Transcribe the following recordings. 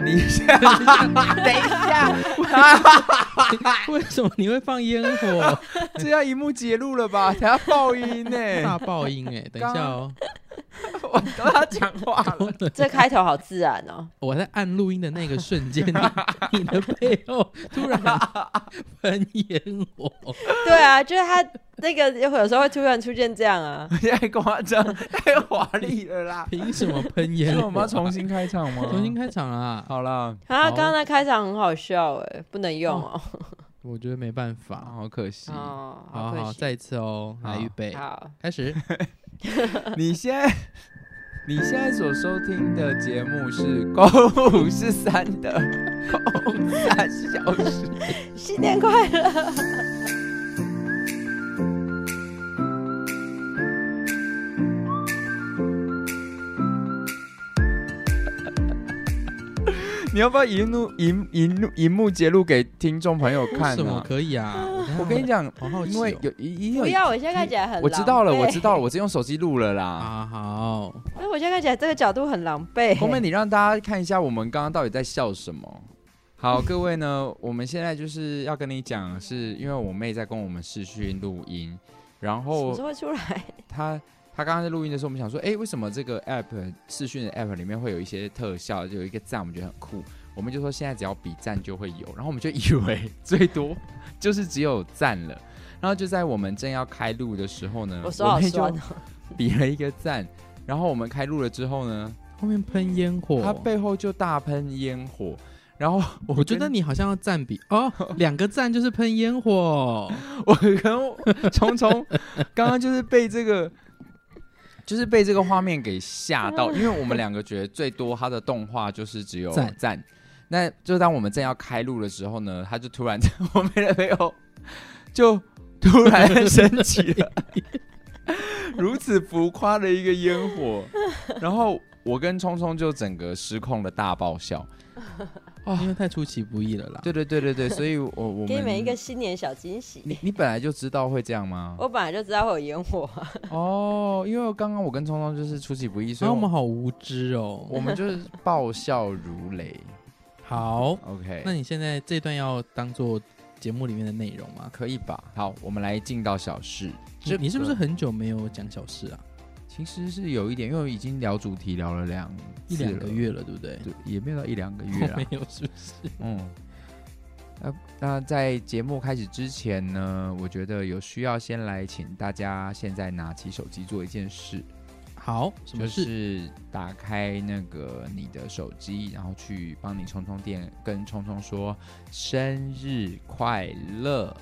你 等一下，为什么你会放烟火？这要一幕揭露了吧？等下爆音呢、欸？大爆音哎、欸！等一下哦。我都要讲话了，这开头好自然哦！我在按录音的那个瞬间，你 的背后突然喷烟火。对啊，就是他那个有时候会突然出现这样啊，太夸张，太华丽了啦！凭什么喷烟火？我们要重新开场吗？重新开场啊！好了，啊，刚刚那开场很好笑哎，不能用哦。我觉得没办法，好可惜。哦，好好，再一次哦，来预备，好，开始。你现在你现在所收听的节目是《公五十三》的《公三小时》，新年快乐！你要不要荧幕荧荧荧幕截录给听众朋友看？什么可以啊？我跟你讲，好好因为有一有不要，我现在看起来很……我知道了，我知道了，我是用手机录了啦。啊好，那我现在看起来这个角度很狼狈。后面你让大家看一下我们刚刚到底在笑什么。好，各位呢，我们现在就是要跟你讲，是因为我妹在跟我们视讯录音，然后什么时候出来？她。他刚刚在录音的时候，我们想说，哎，为什么这个 app 视讯的 app 里面会有一些特效，就有一个赞，我们觉得很酷。我们就说现在只要比赞就会有，然后我们就以为最多就是只有赞了。然后就在我们正要开录的时候呢，我说好酸哦，比了一个赞。然后我们开录了之后呢，后面喷烟火，他背后就大喷烟火。然后我，我觉得你好像要赞比哦，两个赞就是喷烟火。我跟聪聪刚刚就是被这个。就是被这个画面给吓到，因为我们两个觉得最多他的动画就是只有赞，赞，那就当我们正要开录的时候呢，他就突然在我们的背后就突然升起了。如此浮夸的一个烟火，然后我跟聪聪就整个失控的大爆笑。因为太出其不意了啦。对对对对对，所以我 我给你们一个新年小惊喜。你你本来就知道会这样吗？我本来就知道会有烟火。哦，因为刚刚我跟聪聪就是出其不意，所以我们好无知哦。我们就是爆笑如雷。好，OK。那你现在这段要当做节目里面的内容吗？可以吧？好，我们来进到小事。这你是不是很久没有讲小事啊？其实是有一点，因为已经聊主题聊了两一两个月了，对不对？对，也没有到一两个月了，没有，是不是？嗯。那那在节目开始之前呢，我觉得有需要先来请大家现在拿起手机做一件事。好，什么事？就是打开那个你的手机，然后去帮你充充电，跟聪聪说生日快乐。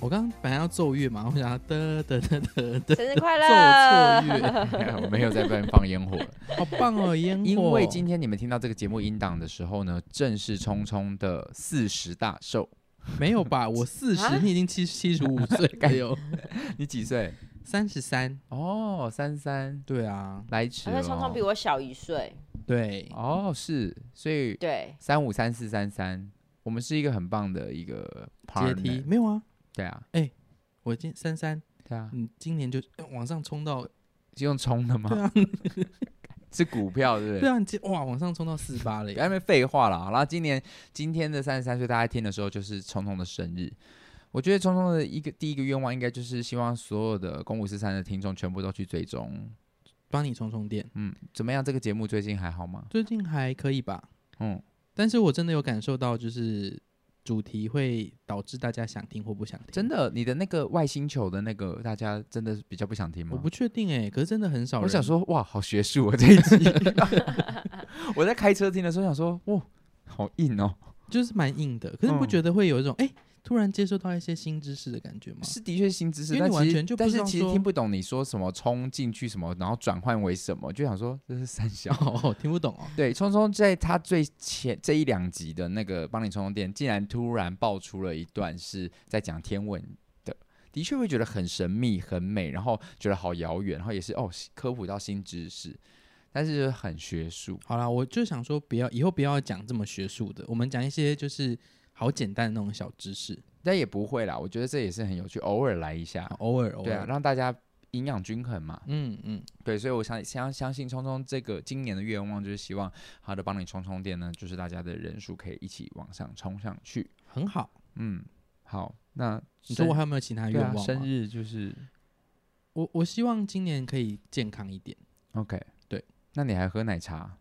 我刚刚本来要奏乐嘛，我想要得得得得得，生日快乐！奏错乐，我 没有在外面放烟火了，好棒哦，烟火！因为今天你们听到这个节目音档的时候呢，正是聪聪的四十大寿。没有吧？我四十，你已经七七十五岁，该有。你几岁？三十三。哦，三三。对啊，来迟了。聪聪比我小一岁。对。哦，是，所以对三五三四三三，我们是一个很棒的一个阶梯。没有啊。对啊，哎、欸，我今三三，对啊，你今年就往上冲到，就用冲的吗？对啊，是股票对不对？对啊，你哇，往上冲到四八了，还没废话了。好了，今年今天的三十三岁，大家听的时候就是聪聪的生日。我觉得聪聪的一个第一个愿望，应该就是希望所有的公五四三的听众全部都去追踪，帮你充充电。嗯，怎么样？这个节目最近还好吗？最近还可以吧。嗯，但是我真的有感受到，就是。主题会导致大家想听或不想听。真的，你的那个外星球的那个，大家真的比较不想听吗？我不确定哎、欸，可是真的很少人。我想说，哇，好学术啊这一集。我在开车听的时候想说，哇，好硬哦，就是蛮硬的。可是你不觉得会有一种哎？嗯欸突然接受到一些新知识的感觉吗？是的确新知识，因为完全但是其实听不懂你说什么，冲进去什么，然后转换为什么，就想说这是三小，哦，听不懂哦。对，聪聪在他最前这一两集的那个帮你充充电，竟然突然爆出了一段是在讲天文的，的确会觉得很神秘、很美，然后觉得好遥远，然后也是哦科普到新知识，但是很学术。好啦，我就想说不要以后不要讲这么学术的，我们讲一些就是。好简单的那种小知识，但也不会啦。我觉得这也是很有趣，偶尔来一下，偶尔，偶尔，对啊，让大家营养均衡嘛。嗯嗯，对，所以我相相相信聪聪这个今年的愿望就是希望好的帮你充充电呢，就是大家的人数可以一起往上冲上去，很好。嗯，好，那你说我还有没有其他愿望、啊？生日就是我我希望今年可以健康一点。OK，对，那你还喝奶茶？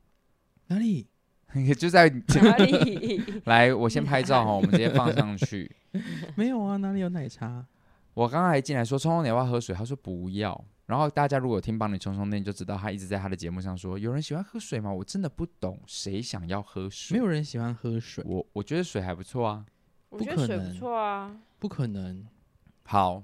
哪里？就在哪里？来，我先拍照哈，我们直接放上去。没有啊，哪里有奶茶？我刚刚还进来说，冲冲你要不要喝水？他说不要。然后大家如果听帮你冲充电，就知道他一直在他的节目上说，有人喜欢喝水吗？我真的不懂，谁想要喝水？没有人喜欢喝水。我我觉得水还不错啊，我觉得水不错啊，不可能。好。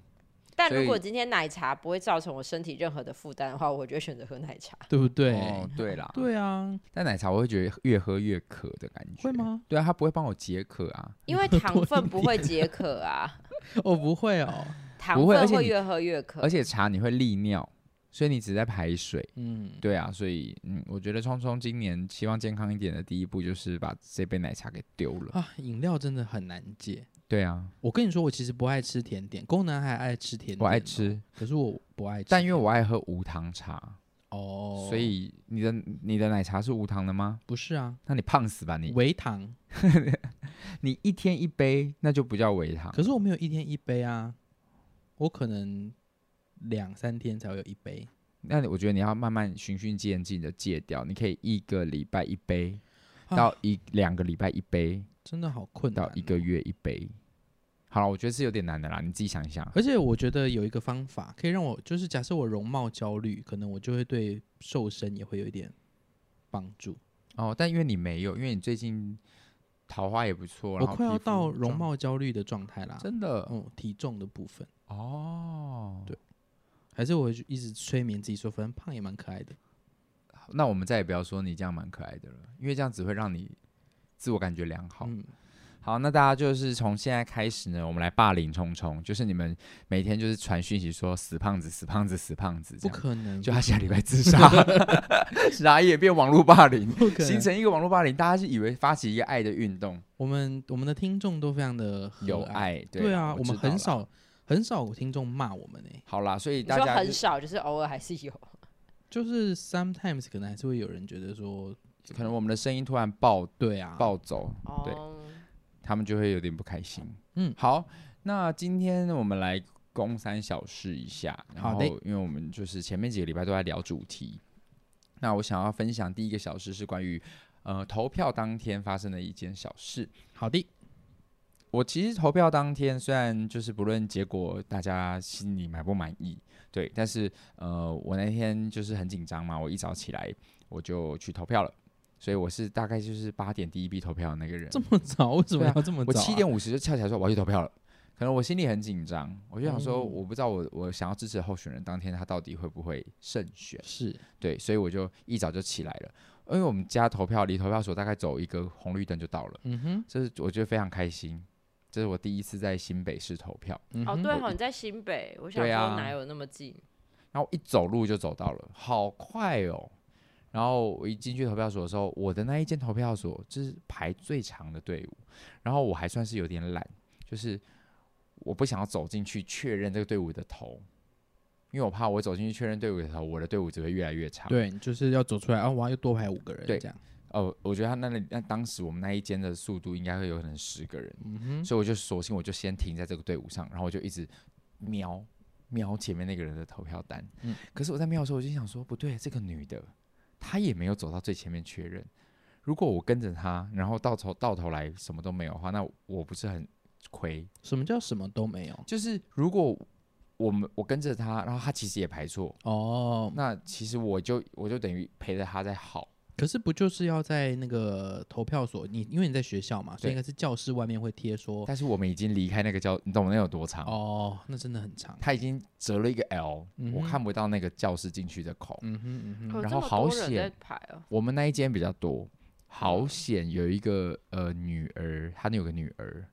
但如果今天奶茶不会造成我身体任何的负担的话，我就会选择喝奶茶，对不对？哦，对啦，对啊。但奶茶我会觉得越喝越渴的感觉，会吗？对啊，它不会帮我解渴啊，因为糖分不会解渴啊。我不会哦，糖分会越喝越渴，而且茶你会利尿，所以你只在排水。嗯，对啊，所以嗯，我觉得聪聪今年希望健康一点的第一步就是把这杯奶茶给丢了啊。饮料真的很难戒。对啊，我跟你说，我其实不爱吃甜点，功能还爱吃甜点，我爱吃，可是我不爱吃，但因为我爱喝无糖茶哦，所以你的你的奶茶是无糖的吗？不是啊，那你胖死吧你！微糖，你一天一杯，那就不叫微糖。可是我没有一天一杯啊，我可能两三天才会有一杯。那我觉得你要慢慢循序渐进的戒掉，你可以一个礼拜一杯，到一两个礼拜一杯。真的好困难，到一个月一杯，好了，我觉得是有点难的啦，你自己想一想。而且我觉得有一个方法可以让我，就是假设我容貌焦虑，可能我就会对瘦身也会有一点帮助。哦，但因为你没有，因为你最近桃花也不错，我快要到容貌焦虑的状态啦，真的，嗯，体重的部分。哦，对，还是我一直催眠自己说，反正胖也蛮可爱的。那我们再也不要说你这样蛮可爱的了，因为这样只会让你。自我感觉良好，嗯，好，那大家就是从现在开始呢，我们来霸凌冲冲，就是你们每天就是传讯息说死胖子、死胖子、死胖子，不可能，就他下礼拜自杀，啥也变网络霸凌，形成一个网络霸凌，大家是以为发起一个爱的运动。我们我们的听众都非常的有爱，对，对啊，我，我们很少很少有听众骂我们呢。好啦，所以大家很少，就是偶尔还是有，就是 sometimes 可能还是会有人觉得说。可能我们的声音突然暴，对啊，暴走，对，他们就会有点不开心。嗯，好，那今天我们来公三小事一下。好的，因为我们就是前面几个礼拜都在聊主题，那我想要分享第一个小事是关于呃投票当天发生的一件小事。好的，我其实投票当天虽然就是不论结果大家心里满不满意，对，但是呃我那天就是很紧张嘛，我一早起来我就去投票了。所以我是大概就是八点第一批投票的那个人。这么早？为什么要这么早、啊？我七点五十就跳起来说我要去投票了。可能我心里很紧张，我就想说，我不知道我我想要支持的候选人当天他到底会不会胜选。是对，所以我就一早就起来了。因为我们家投票离投票所大概走一个红绿灯就到了。嗯哼，这是我觉得非常开心。这是我第一次在新北市投票。嗯、哦，对哦，你在新北，我想说哪有那么近？啊、然后一走路就走到了，好快哦。然后我一进去投票所的时候，我的那一间投票所就是排最长的队伍。然后我还算是有点懒，就是我不想要走进去确认这个队伍的头，因为我怕我走进去确认队伍的头，我的队伍只会越来越长。对，就是要走出来，啊，我要多排五个人。对，这样。哦，我觉得他那里那当时我们那一间的速度应该会有可能十个人，嗯哼，所以我就索性我就先停在这个队伍上，然后我就一直瞄瞄前面那个人的投票单。嗯，可是我在瞄的时候，我就想说，不对，这个女的。他也没有走到最前面确认。如果我跟着他，然后到头到头来什么都没有的话，那我不是很亏？什么叫什么都没有？就是如果我们我跟着他，然后他其实也排错哦，那其实我就我就等于陪着他在好。可是不就是要在那个投票所？你因为你在学校嘛，所以应该是教室外面会贴说。但是我们已经离开那个教，你懂那有多长？哦，那真的很长。他已经折了一个 L，、嗯、我看不到那个教室进去的口。嗯哼嗯哼。然后好险，我们那一间比较多，好险有一个呃女儿，她那有个女儿。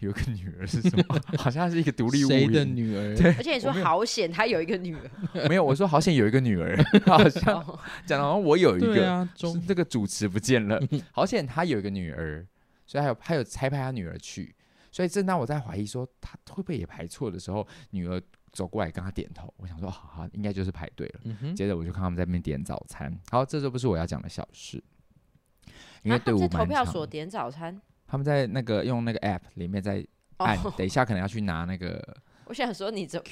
有个女儿是什么？好像是一个独立物。谁的女儿？对，而且你说好险，他有一个女儿。没有，我说好险有一个女儿。好像讲的好像我有一个，啊、是这个主持不见了。好险他有一个女儿，所以还有还有差派他女儿去。所以正当我在怀疑说他会不会也排错的时候，女儿走过来跟他点头，我想说好好，应该就是排队了。嗯，接着我就看他们在那边点早餐。好，这就不是我要讲的小事，因为队伍蛮长。啊、投票所点早餐，他们在那个用那个 app 里面在按，哦、等一下可能要去拿那个。我想说你走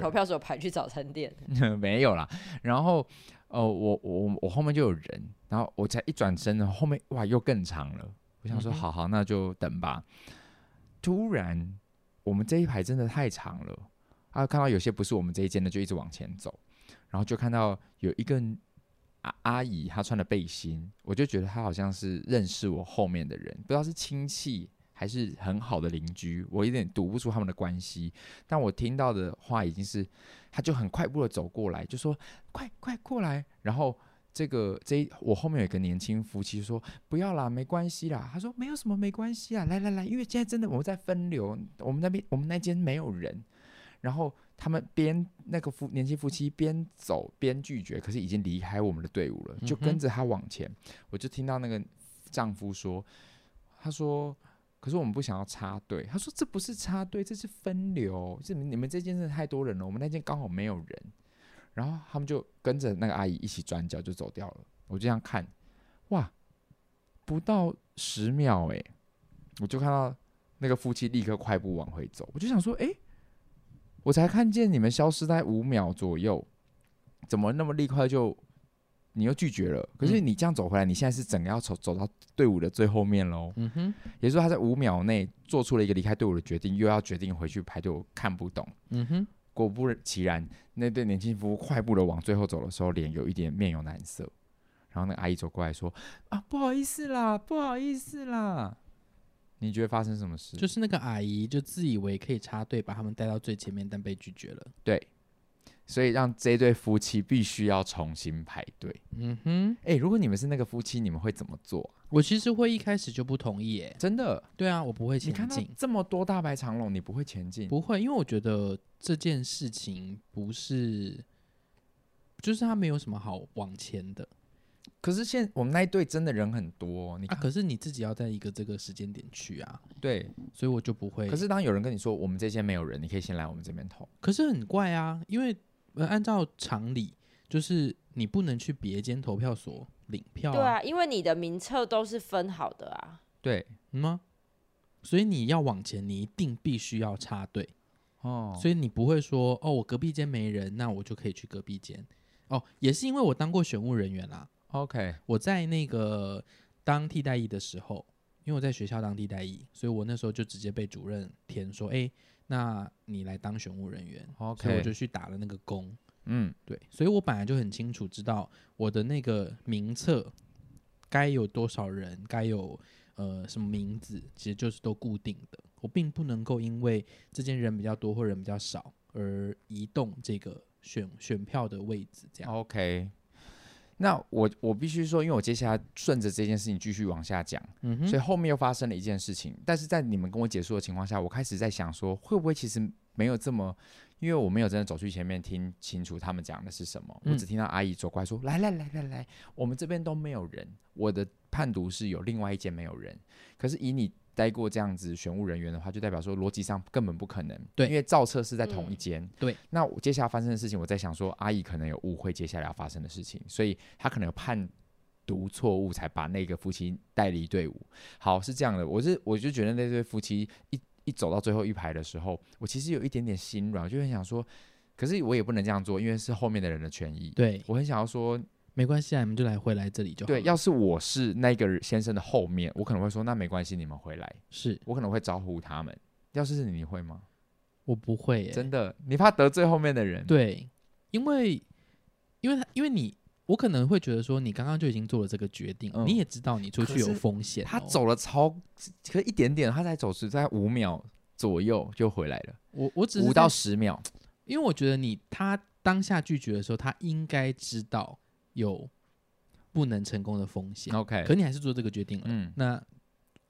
投票时候排去早餐店，没有啦。然后呃，我我我后面就有人，然后我才一转身，后面哇又更长了。我想说好好，那就等吧。嗯、突然我们这一排真的太长了。啊，看到有些不是我们这一间的，就一直往前走，然后就看到有一个阿阿姨，她穿的背心，我就觉得她好像是认识我后面的人，不知道是亲戚还是很好的邻居，我有点读不出他们的关系。但我听到的话已经是，她就很快步的走过来，就说：“快快过来！”然后这个这我后面有一个年轻夫妻说：“不要啦，没关系啦。”他说：“没有什么，没关系啊，来来来，因为现在真的我们在分流，我们那边我们那间没有人。”然后他们边那个夫年轻夫妻边走边拒绝，可是已经离开我们的队伍了，就跟着他往前。嗯、我就听到那个丈夫说：“他说，可是我们不想要插队。他说这不是插队，这是分流。这你们这间真的太多人了，我们那间刚好没有人。然后他们就跟着那个阿姨一起转角就走掉了。我就这样看，哇，不到十秒哎，我就看到那个夫妻立刻快步往回走。我就想说，哎。”我才看见你们消失在五秒左右，怎么那么立刻就你又拒绝了？可是你这样走回来，你现在是整个要走走到队伍的最后面喽。嗯哼，也就是说他在五秒内做出了一个离开队伍的决定，又要决定回去排队，我看不懂。嗯哼，果不其然，那对年轻夫妇快步的往最后走的时候，脸有一点面有难色。然后那个阿姨走过来说：“啊，不好意思啦，不好意思啦。”你觉得发生什么事？就是那个阿姨就自以为可以插队，把他们带到最前面，但被拒绝了。对，所以让这对夫妻必须要重新排队。嗯哼，哎、欸，如果你们是那个夫妻，你们会怎么做？我其实会一开始就不同意，哎，真的。对啊，我不会前进。这么多大排长龙，你不会前进？不会，因为我觉得这件事情不是，就是他没有什么好往前的。可是现我们那一队真的人很多，你看，啊，可是你自己要在一个这个时间点去啊，对，所以我就不会。可是当有人跟你说我们这些没有人，你可以先来我们这边投。可是很怪啊，因为按照常理，就是你不能去别间投票所领票啊。对啊，因为你的名册都是分好的啊。对，嗯吗？所以你要往前，你一定必须要插队哦。所以你不会说哦，我隔壁间没人，那我就可以去隔壁间。哦，也是因为我当过选务人员啦。OK，我在那个当替代役的时候，因为我在学校当替代役，所以我那时候就直接被主任填说：“哎、欸，那你来当选务人员。” OK，所以我就去打了那个工。嗯，对，所以我本来就很清楚知道我的那个名册该有多少人，该有呃什么名字，其实就是都固定的。我并不能够因为这间人比较多或人比较少而移动这个选选票的位置。这样 OK。那我我必须说，因为我接下来顺着这件事情继续往下讲，嗯，所以后面又发生了一件事情。但是在你们跟我解说的情况下，我开始在想说，会不会其实没有这么，因为我没有真的走去前面听清楚他们讲的是什么，嗯、我只听到阿姨走过来说：“来来来来来，我们这边都没有人。”我的判读是有另外一间没有人，可是以你。待过这样子选务人员的话，就代表说逻辑上根本不可能。对，因为造册是在同一间。嗯、对。那我接下来发生的事情，我在想说，阿姨可能有误会接下来要发生的事情，所以她可能有判读错误，才把那个夫妻带离队伍。好，是这样的，我是我就觉得那对夫妻一一走到最后一排的时候，我其实有一点点心软，就很想说，可是我也不能这样做，因为是后面的人的权益。对，我很想要说。没关系啊，你们就来回来这里就好。对，要是我是那个先生的后面，我可能会说那没关系，你们回来。是我可能会招呼他们。要是是你，你会吗？我不会、欸，真的，你怕得罪后面的人。对，因为因为他因为你，我可能会觉得说，你刚刚就已经做了这个决定，嗯、你也知道你出去有风险、哦。他走了超，可一点点，他才走是在五秒左右就回来了。我我只是五到十秒，因为我觉得你他当下拒绝的时候，他应该知道。有不能成功的风险，OK，可你还是做这个决定了。嗯，那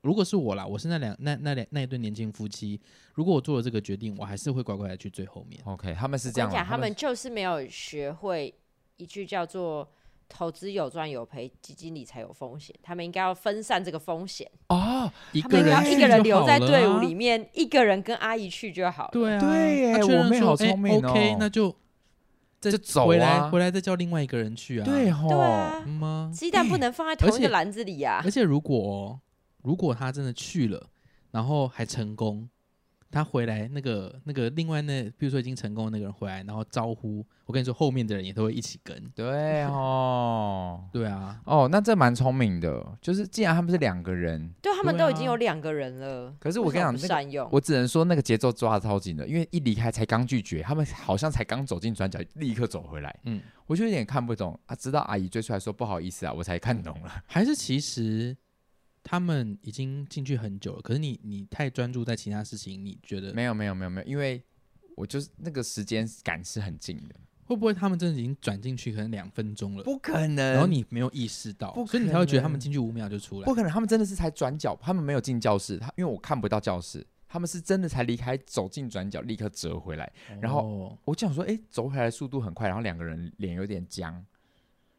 如果是我啦，我是那两那那两那一对年轻夫妻，如果我做了这个决定，我还是会乖乖的去最后面。OK，他们是这样，讲他们就是没有学会一句叫做“投资有赚有赔，基金理财有风险，他们应该要分散这个风险哦。一个人一个人留在队伍里面，一个人跟阿姨去就好了。对啊，对耶，我妹好聪明哦。OK，那就就走回来，回来再叫另外一个人去啊。对哦，对啊，鸡蛋不能放在同一个篮子里呀。而且如果如果他真的去了，然后还成功。他回来，那个那个另外那，比如说已经成功的那个人回来，然后招呼我跟你说，后面的人也都会一起跟。对哦，对啊，哦，那这蛮聪明的，就是既然他们是两个人，对，他们都已经有两个人了。啊、可是我跟你讲，善用，我只能说那个节奏抓的超紧的，因为一离开才刚拒绝，他们好像才刚走进转角，立刻走回来。嗯，我就有点看不懂啊，直到阿姨追出来说不好意思啊，我才看懂了。还是其实。他们已经进去很久了，可是你你太专注在其他事情，你觉得？没有没有没有没有，因为我就是那个时间感是很近的，会不会他们真的已经转进去可能两分钟了？不可能，然后你没有意识到，所以你才会觉得他们进去五秒就出来。不可能，他们真的是才转角，他们没有进教室，他因为我看不到教室，他们是真的才离开，走进转角立刻折回来，哦、然后我就想说，哎，走回来的速度很快，然后两个人脸有点僵，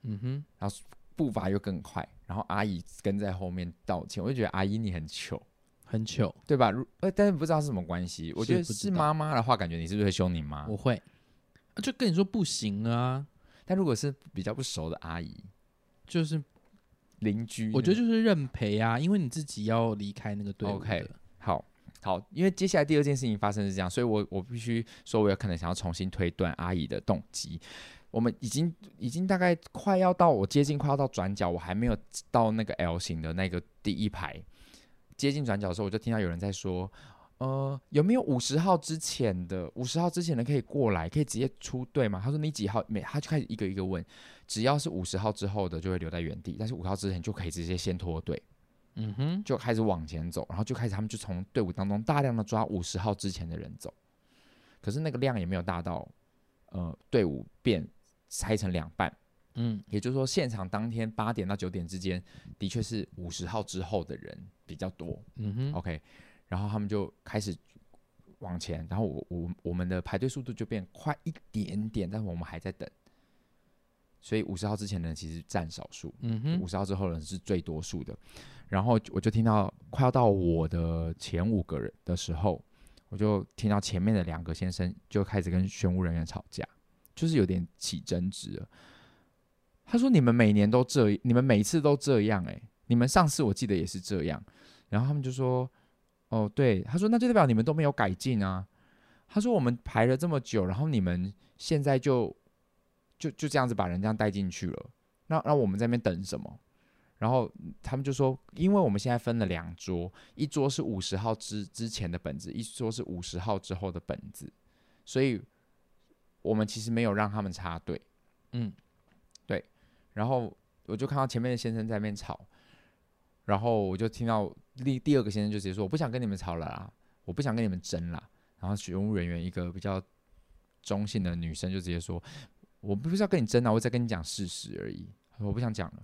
嗯哼，然后。步伐又更快，然后阿姨跟在后面道歉，我就觉得阿姨你很糗，很糗，对吧？呃，但是不知道是什么关系。我觉得是妈妈的话，感觉你是不是会凶你妈？我会，就跟你说不行啊。但如果是比较不熟的阿姨，就是邻居，我觉得就是认赔啊，因为你自己要离开那个队伍。OK，好好，因为接下来第二件事情发生是这样，所以我我必须说，我有可能想要重新推断阿姨的动机。我们已经已经大概快要到我接近快要到转角，我还没有到那个 L 型的那个第一排。接近转角的时候，我就听到有人在说：“呃，有没有五十号之前的？五十号之前的可以过来，可以直接出队吗？”他说：“你几号？”每他就开始一个一个问，只要是五十号之后的就会留在原地，但是五号之前就可以直接先脱队。嗯哼，就开始往前走，然后就开始他们就从队伍当中大量的抓五十号之前的人走。可是那个量也没有大到，呃，队伍变。拆成两半，嗯，也就是说，现场当天八点到九点之间，的确是五十号之后的人比较多，嗯哼，OK，然后他们就开始往前，然后我我我们的排队速度就变快一点点，但是我们还在等，所以五十号之前的人其实占少数，嗯哼，五十号之后的人是最多数的，然后我就听到快要到我的前五个人的时候，我就听到前面的两个先生就开始跟宣务人员吵架。就是有点起争执了。他说：“你们每年都这，你们每次都这样，诶，你们上次我记得也是这样。”然后他们就说：“哦，对。”他说：“那就代表你们都没有改进啊。”他说：“我们排了这么久，然后你们现在就就就这样子把人这样带进去了。那那我们在那边等什么？”然后他们就说：“因为我们现在分了两桌，一桌是五十号之之前的本子，一桌是五十号之后的本子，所以。”我们其实没有让他们插队，嗯，对，然后我就看到前面的先生在那边吵，然后我就听到第第二个先生就直接说：“我不想跟你们吵了啦，我不想跟你们争啦。”然后学务人员一个比较中性的女生就直接说：“我不是要跟你争啊，我在跟你讲事实而已，我不想讲了。”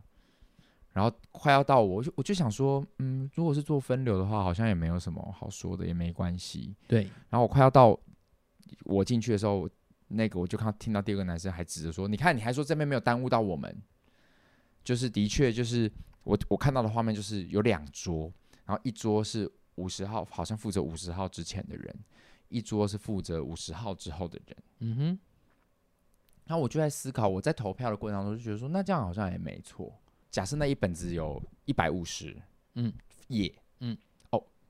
然后快要到我，我就我就想说，嗯，如果是做分流的话，好像也没有什么好说的，也没关系。对，然后我快要到我进去的时候。那个我就看听到第二个男生还指着说：“你看，你还说这边没有耽误到我们，就是的确就是我我看到的画面就是有两桌，然后一桌是五十号，好像负责五十号之前的人，一桌是负责五十号之后的人。嗯哼，然后我就在思考，我在投票的过程当中就觉得说，那这样好像也没错。假设那一本子有一百五十嗯页嗯。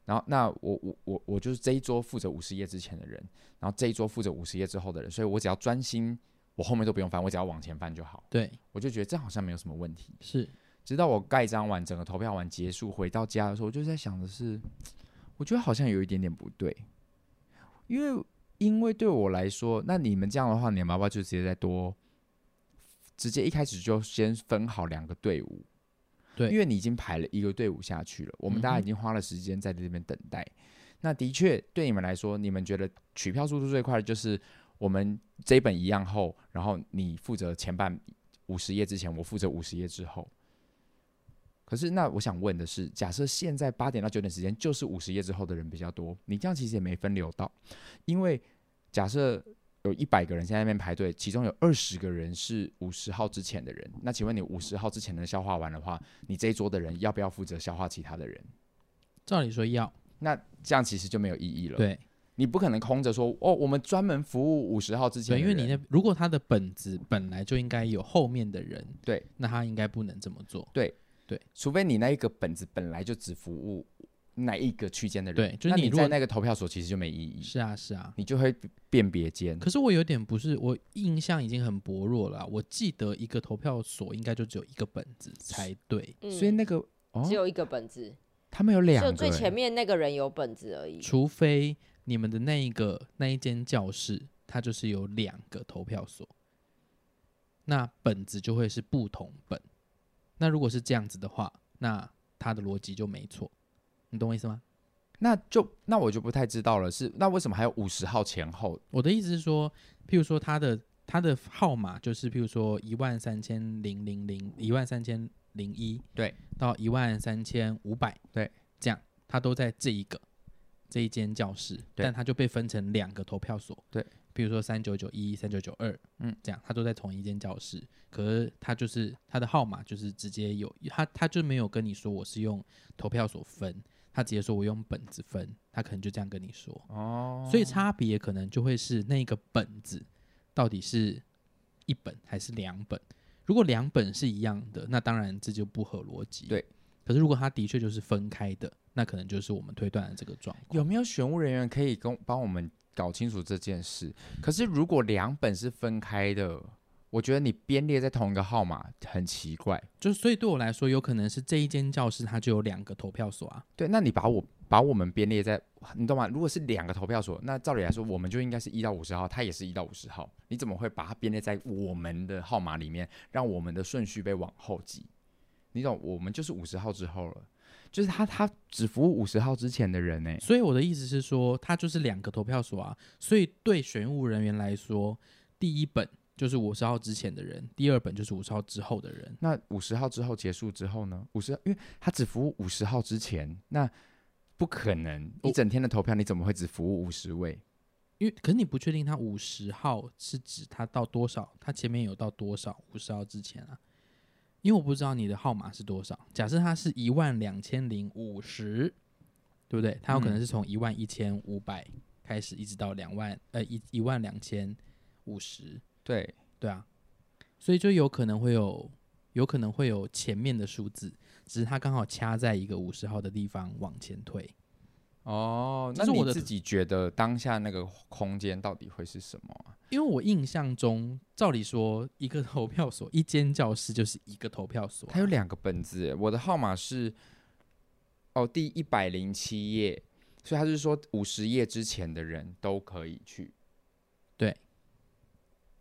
然后，那我我我我就是这一桌负责五十页之前的人，然后这一桌负责五十页之后的人，所以我只要专心，我后面都不用翻，我只要往前翻就好。对，我就觉得这好像没有什么问题。是，直到我盖章完，整个投票完结束，回到家的时候，我就在想的是，我觉得好像有一点点不对，因为因为对我来说，那你们这样的话，你们要不要就直接再多，直接一开始就先分好两个队伍？对，因为你已经排了一个队伍下去了，我们大家已经花了时间在这边等待。嗯、那的确，对你们来说，你们觉得取票速度最快的就是我们这一本一样厚，然后你负责前半五十页之前，我负责五十页之后。可是，那我想问的是，假设现在八点到九点时间就是五十页之后的人比较多，你这样其实也没分流到，因为假设有一百个人在那边排队，其中有二十个人是五十号之前的人。那请问你五十号之前的消化完的话，你这一桌的人要不要负责消化其他的人？照理说要。那这样其实就没有意义了。对，你不可能空着说哦，我们专门服务五十号之前的人。对，因为你那如果他的本子本来就应该有后面的人，对，那他应该不能这么做。对对，除非你那一个本子本来就只服务。哪一个区间的人？对，就是你，你在那个投票所其实就没意义。是啊，是啊，你就会辨别间。可是我有点不是，我印象已经很薄弱了。我记得一个投票所应该就只有一个本子才对，嗯、所以那个、哦、只有一个本子。他们有两个，就最前面那个人有本子而已。除非你们的那一个那一间教室，它就是有两个投票所，那本子就会是不同本。那如果是这样子的话，那他的逻辑就没错。你懂我意思吗？那就那我就不太知道了。是那为什么还有五十号前后？我的意思是说，譬如说他的他的号码就是譬如说一万三千零零零一万三千零一对，到一万三千五百对，这样他都在这一个这一间教室，但他就被分成两个投票所对，比如说三九九一三九九二嗯，这样他都在同一间教室，可是他就是他的号码就是直接有他他就没有跟你说我是用投票所分。他直接说：“我用本子分。”他可能就这样跟你说。哦，所以差别可能就会是那个本子到底是一本还是两本。如果两本是一样的，那当然这就不合逻辑。对。可是如果他的确就是分开的，那可能就是我们推断的这个状况。有没有选务人员可以跟帮我们搞清楚这件事？可是如果两本是分开的。我觉得你编列在同一个号码很奇怪，就是所以对我来说，有可能是这一间教室它就有两个投票所啊。对，那你把我把我们编列在，你懂吗？如果是两个投票所，那照理来说，我们就应该是一到五十号，它也是一到五十号。你怎么会把它编列在我们的号码里面，让我们的顺序被往后挤？你懂，我们就是五十号之后了，就是他他只服务五十号之前的人呢。所以我的意思是说，他就是两个投票所啊。所以对选务人员来说，第一本。就是五十号之前的人，第二本就是五十号之后的人。那五十号之后结束之后呢？五十，因为他只服务五十号之前，那不可能一整天的投票，你怎么会只服务五十位？因为可是你不确定他五十号是指他到多少，他前面有到多少五十号之前啊？因为我不知道你的号码是多少。假设他是一万两千零五十，对不对？他有可能是从一万一千五百开始，一直到两万，呃，一一万两千五十。对对啊，所以就有可能会有，有可能会有前面的数字，只是它刚好掐在一个五十号的地方往前推。哦，那我自己觉得当下那个空间到底会是什么啊？因为我印象中，照理说一个投票所，一间教室就是一个投票所啊。它有两个本子，我的号码是哦第一百零七页，所以他是说五十页之前的人都可以去。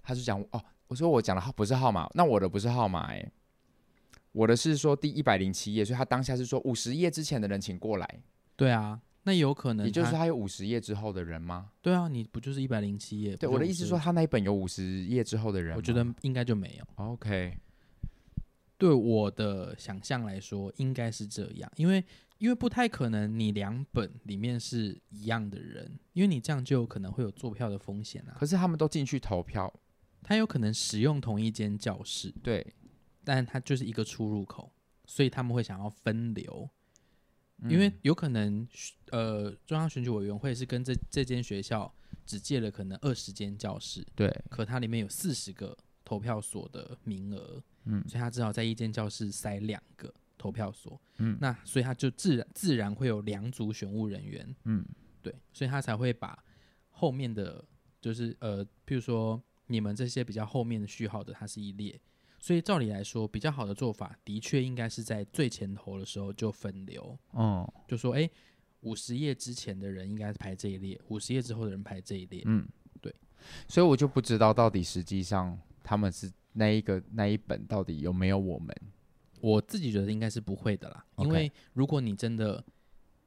对。他是讲哦，我说我讲的号不是号码，那我的不是号码哎，我的是说第一百零七页，所以他当下是说五十页之前的人请过来。对啊，那有可能，也就是他有五十页之后的人吗？对啊，你不就是一百零七页？对，我的意思是说他那一本有五十页之后的人，我觉得应该就没有。OK，对我的想象来说应该是这样，因为因为不太可能你两本里面是一样的人，因为你这样就有可能会有坐票的风险啊。可是他们都进去投票。他有可能使用同一间教室，对，但他就是一个出入口，所以他们会想要分流，嗯、因为有可能，呃，中央选举委员会是跟这这间学校只借了可能二十间教室，对，可它里面有四十个投票所的名额，嗯，所以他只好在一间教室塞两个投票所，嗯，那所以他就自然自然会有两组选务人员，嗯，对，所以他才会把后面的就是呃，譬如说。你们这些比较后面的序号的，它是一列，所以照理来说，比较好的做法，的确应该是在最前头的时候就分流，嗯，就说，哎，五十页之前的人应该是排这一列，五十页之后的人排这一列，嗯，对，所以我就不知道到底实际上他们是那一个那一本到底有没有我们，我自己觉得应该是不会的啦因为如果你真的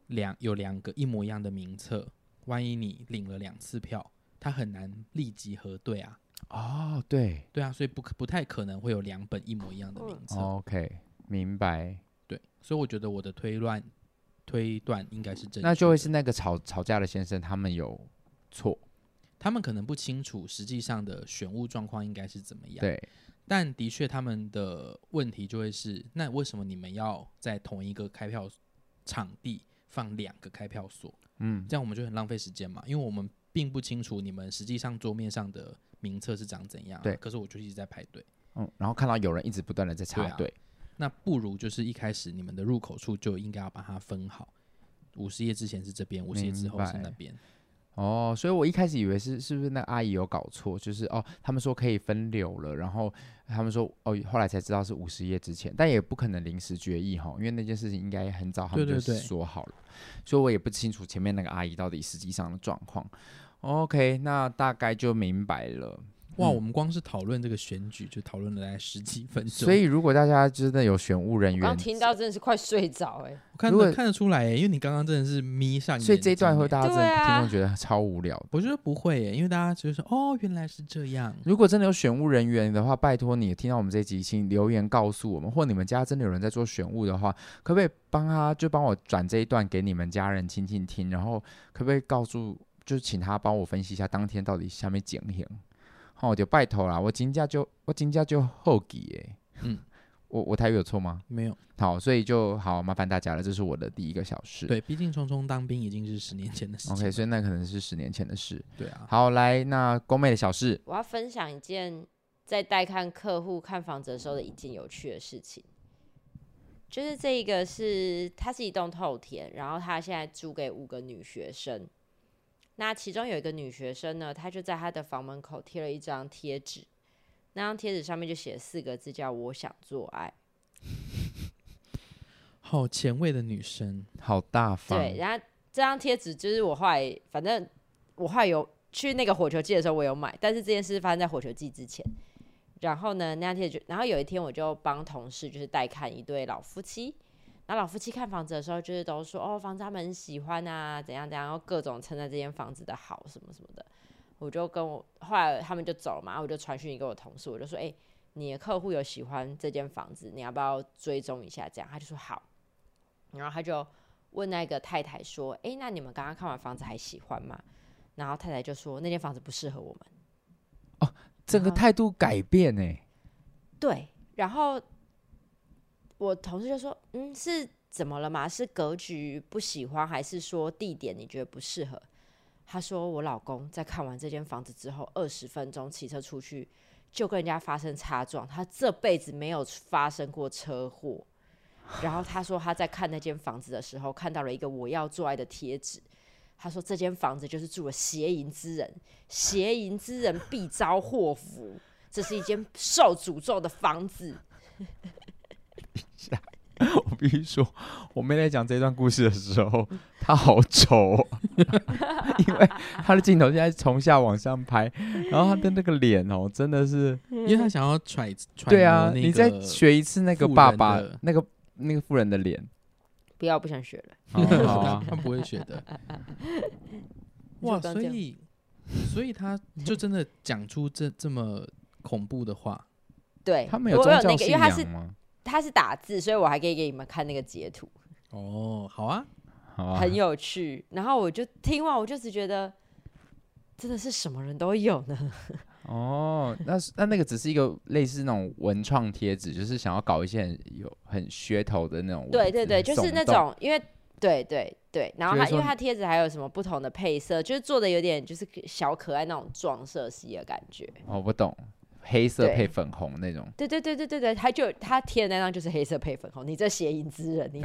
两有两个一模一样的名册，万一你领了两次票，他很难立即核对啊。哦，对对啊，所以不不太可能会有两本一模一样的名字。OK，明白。对，所以我觉得我的推断推断应该是正确。那就会是那个吵吵架的先生他们有错。他们可能不清楚实际上的选物状况应该是怎么样。对，但的确他们的问题就会是：那为什么你们要在同一个开票场地放两个开票所？嗯，这样我们就很浪费时间嘛，因为我们并不清楚你们实际上桌面上的名册是长怎样啊。对，可是我就一直在排队。嗯，然后看到有人一直不断的在插队，啊，那不如就是一开始你们的入口处就应该要把它分好，五十页之前是这边，五十页之后是那边。哦，所以我一开始以为是是不是那阿姨有搞错，就是哦，他们说可以分流了，然后他们说哦，后来才知道是五十页之前，但也不可能临时决议哈，因为那件事情应该很早他们就说好了，对对对，所以我也不清楚前面那个阿姨到底实际上的状况。OK，那大概就明白了。哇，我们光是讨论这个选举就讨论了大概十几分钟。所以如果大家真的有选务人员，刚听到真的是快睡着哎、欸，我看得看得出来因为你刚刚真的是眯上，所以这一段会大家真的听众觉得超无聊。我觉得不会因为大家就是说哦，原来是这样。如果真的有选务人员的话，拜托你听到我们这一集，请留言告诉我们，或你们家真的有人在做选务的话，可不可以帮他就帮我转这一段给你们家人亲戚听，然后可不可以告诉，就是请他帮我分析一下当天到底下面情形。好。哦，就拜托啦！我金价就我金价就后记耶。嗯，我我台语有错吗？没有。好，所以就好麻烦大家了。这是我的第一个小事。对，毕竟匆匆当兵已经是十年前的事。OK，所以那可能是十年前的事。对啊。好，来，那宫妹的小事，我要分享一件在带看客户看房子的时候的一件有趣的事情，就是这一个是它是一栋透天，然后他现在租给五个女学生。那其中有一个女学生呢，她就在她的房门口贴了一张贴纸，那张贴纸上面就写了四个字，叫“我想做爱 ”。好前卫的女生，好大方。对，然后这张贴纸就是我后来，反正我后来有去那个火球季的时候，我有买，但是这件事发生在火球季之前。然后呢，那张贴纸，然后有一天我就帮同事就是带看一对老夫妻。然后老夫妻看房子的时候，就是都说哦，房子他们很喜欢啊，怎样怎样，然后各种称赞这间房子的好什么什么的。我就跟我后来他们就走了嘛，我就传讯给我同事，我就说，哎，你的客户有喜欢这间房子，你要不要追踪一下？这样他就说好。然后他就问那个太太说，哎，那你们刚刚看完房子还喜欢吗？然后太太就说，那间房子不适合我们。哦，整个态度改变呢？对，然后。我同事就说：“嗯，是怎么了吗？是格局不喜欢，还是说地点你觉得不适合？”他说：“我老公在看完这间房子之后，二十分钟骑车出去就跟人家发生擦撞，他这辈子没有发生过车祸。然后他说他在看那间房子的时候，看到了一个我要做爱的贴纸。他说这间房子就是住了邪淫之人，邪淫之人必遭祸福，这是一间受诅咒的房子。” 我必须说，我妹在讲这段故事的时候，她好丑哦，因为她的镜头现在从下往上拍，然后她的那个脸哦，真的是，因为她想要揣揣。对啊，你再学一次那个爸爸那个那个妇人的脸，不要，不想学了。哦、好啊，他不会学的。哇，所以所以他就真的讲出这这么恐怖的话。对，他没有宗教信仰吗？他是打字，所以我还可以给你们看那个截图。哦，好啊，好啊，很有趣。然后我就听完，我就只觉得，真的是什么人都有呢。哦，那那那个只是一个类似那种文创贴纸，就是想要搞一些很有很噱头的那种。对对对，就是那种，因为对对对，然后它因为它贴纸还有什么不同的配色，就是做的有点就是小可爱那种撞色系的感觉。哦，我不懂。黑色配粉红那种，对对对对对对，他就他贴的那张就是黑色配粉红，你这邪淫之人，你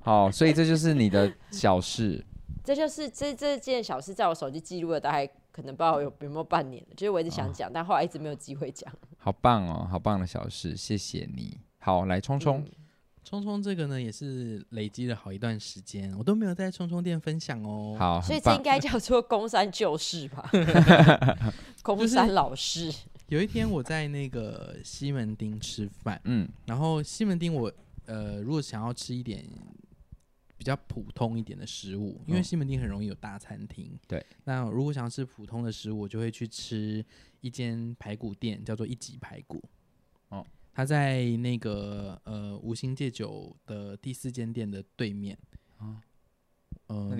好，所以这就是你的小事，这就是这这件小事，在我手机记录了大概可能不知道有有没有半年了，就是我一直想讲，哦、但后来一直没有机会讲。好棒哦，好棒的小事，谢谢你。好，来冲冲。嗯聪聪这个呢，也是累积了好一段时间，我都没有在聪聪店分享哦。好，所以这应该叫做公山旧事吧？公山老师。有一天我在那个西门町吃饭，嗯，然后西门町我呃，如果想要吃一点比较普通一点的食物，因为西门町很容易有大餐厅，对。那如果想要吃普通的食物，我就会去吃一间排骨店，叫做一级排骨。哦。他在那个呃五星戒酒的第四间店的对面，啊，呃？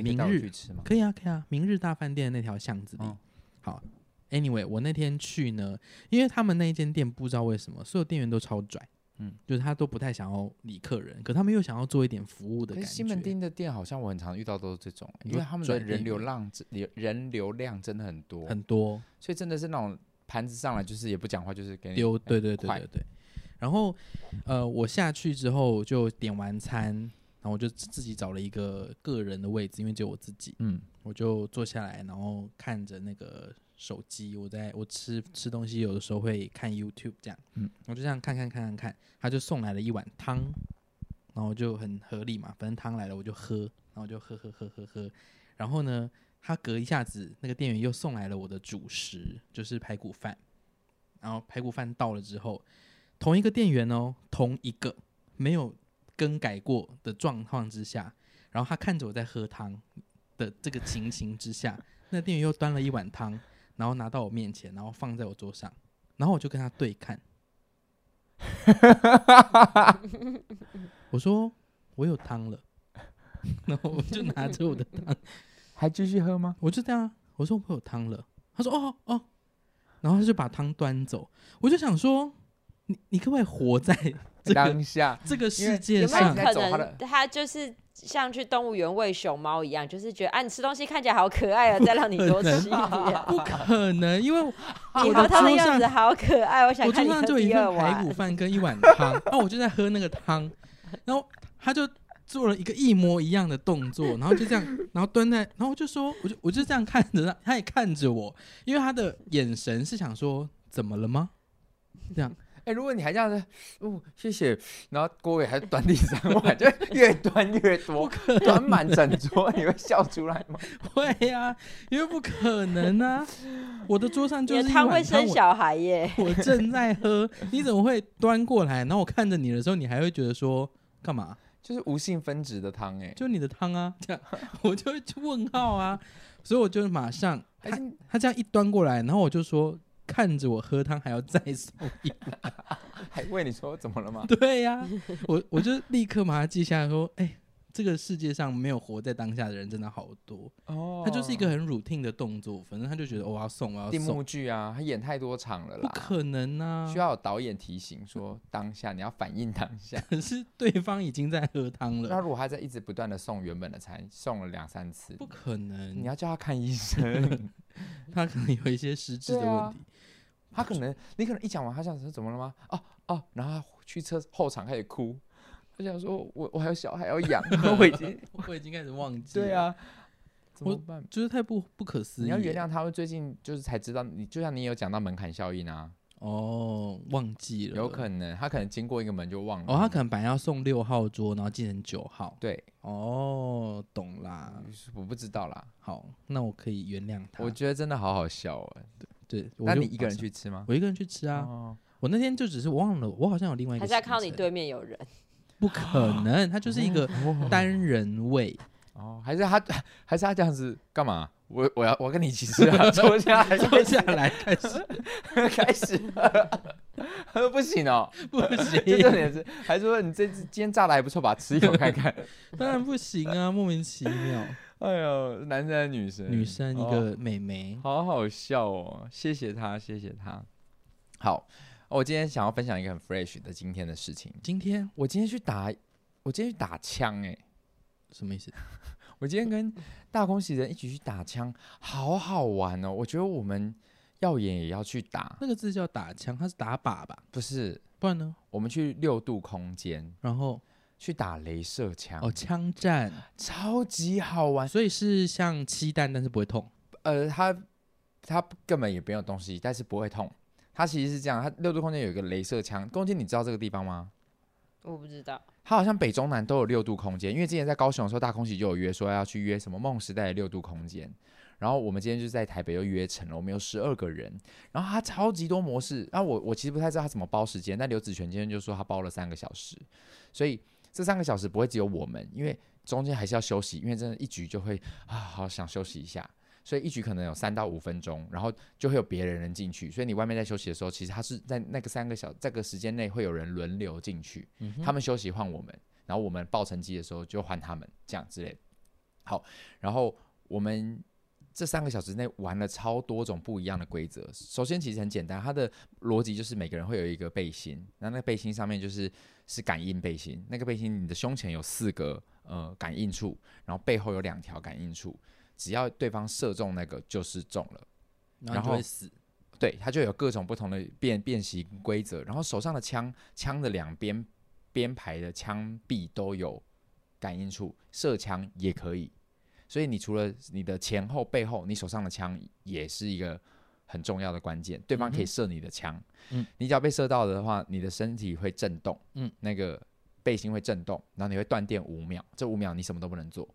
可以啊，可以啊。明日大饭店那条巷子里，哦、好。Anyway，我那天去呢，因为他们那间店不知道为什么，所有店员都超拽，嗯，就是他都不太想要理客人，可他们又想要做一点服务的感觉。西门町的店好像我很常遇到都是这种，因为他们的人流量人流量真的很多很多，所以真的是那种盘子上来就是也不讲话，就是给你丢，对对对对对。然后呃，我下去之后就点完餐，然后我就自己找了一个个人的位置，因为只有我自己，嗯，我就坐下来，然后看着那个。手机，我在我吃吃东西，有的时候会看 YouTube，这样，嗯，我就这样看看看看看，他就送来了一碗汤，然后就很合理嘛，反正汤来了我就喝，然后就喝喝喝喝喝，然后呢，他隔一下子那个店员又送来了我的主食，就是排骨饭，然后排骨饭到了之后，同一个店员哦，同一个没有更改过的状况之下，然后他看着我在喝汤的这个情形之下，那店员又端了一碗汤。然后拿到我面前，然后放在我桌上，然后我就跟他对看。我说我有汤了，然后我就拿着我的汤，还继续喝吗？我就这样，我说我有汤了。他说哦哦，然后他就把汤端走。我就想说，你你可不可以活在 这个当下这个世界上？有没有可能他就是？像去动物园喂熊猫一样，就是觉得啊，你吃东西看起来好可爱啊，再让你多吃一点。不可能，因为你和他的样子好可爱，我想看你喝就一份排骨饭跟一碗汤，然后我就在喝那个汤，然后他就做了一个一模一样的动作，然后就这样，然后蹲在，然后我就说，我就我就这样看着他，他也看着我，因为他的眼神是想说，怎么了吗？这样。哎、欸，如果你还这样子，哦，谢谢，然后郭伟还端第三碗，就越端越多，端满整桌，你会笑出来吗？会呀、啊，因为不可能啊！我的桌上就是汤会生小孩耶，我正在喝，你怎么会端过来？然后我看着你的时候，你还会觉得说干嘛？就是无性分值的汤，哎，就你的汤啊，这样我就会问号啊，所以我就马上他他这样一端过来，然后我就说。看着我喝汤，还要再送一碗，还问你说怎么了吗？对呀、啊，我我就立刻把它记下来，说，哎、欸，这个世界上没有活在当下的人真的好多哦。他就是一个很 routine 的动作，反正他就觉得我要送，我要送。剧啊，他演太多场了啦，不可能啊！需要有导演提醒说，当下你要反应当下。可是对方已经在喝汤了。那如果他在一直不断的送原本的餐，送了两三次，不可能。你要叫他看医生，他可能有一些实质的问题。他可能，你可能一讲完，他想说怎么了吗？哦哦，然后他去车后场开始哭，他想说我我还有小孩要养，我已经 我已经开始忘记。对啊，怎么办？就是太不不可思议。你要原谅他，会最近就是才知道你，就像你有讲到门槛效应啊。哦，忘记了，有可能他可能经过一个门就忘了。哦，他可能本来要送六号桌，然后进成九号。对，哦，懂啦，我不知道啦。好，那我可以原谅他。我觉得真的好好笑哎。对，那你一个人去吃吗？我一个人去吃啊。哦、我那天就只是忘了，我好像有另外一个。还在看到你对面有人？不可能，他就是一个单人位。哦，还是他，还是他这样子干嘛？我我要我跟你一起吃啊！坐下来，坐下来，开始，开始。他说不行哦，不行。这重点是，还说你这次今天炸的还不错吧？吃一口看看。当然不行啊，莫名其妙。哎呦，男生女生，女生一个美眉，好好笑哦！谢谢他，谢谢他。好，我今天想要分享一个很 fresh 的今天的事情。今天我今天去打，我今天去打枪，哎，什么意思？我今天跟大空袭人一起去打枪，好好玩哦！我觉得我们耀眼也要去打。那个字叫打枪，它是打靶吧？不是，不然呢？我们去六度空间，然后。去打镭射枪哦，枪战超级好玩，所以是像漆弹，但是不会痛。呃，它它根本也没有东西，但是不会痛。它其实是这样，它六度空间有一个镭射枪。空间你知道这个地方吗？我不知道。它好像北中南都有六度空间，因为之前在高雄的时候，大空袭就有约说要去约什么梦时代的六度空间。然后我们今天就在台北又约成了，我们有十二个人。然后它超级多模式，然后我我其实不太知道他怎么包时间，但刘子权今天就说他包了三个小时，所以。这三个小时不会只有我们，因为中间还是要休息，因为真的，一局就会啊，好想休息一下，所以一局可能有三到五分钟，然后就会有别人人进去，所以你外面在休息的时候，其实他是在那个三个小这个时间内会有人轮流进去，嗯、他们休息换我们，然后我们报成绩的时候就换他们，这样之类的。好，然后我们这三个小时内玩了超多种不一样的规则。首先其实很简单，它的逻辑就是每个人会有一个背心，那那个背心上面就是是感应背心，那个背心你的胸前有四个呃感应处，然后背后有两条感应处，只要对方射中那个就是中了，然后死。对，它就有各种不同的变变形规则，然后手上的枪枪的两边编排的枪壁都有感应处，射枪也可以。所以你除了你的前后背后，你手上的枪也是一个很重要的关键。对方可以射你的枪，嗯，你只要被射到的话，你的身体会震动，嗯，那个背心会震动，然后你会断电五秒，这五秒你什么都不能做，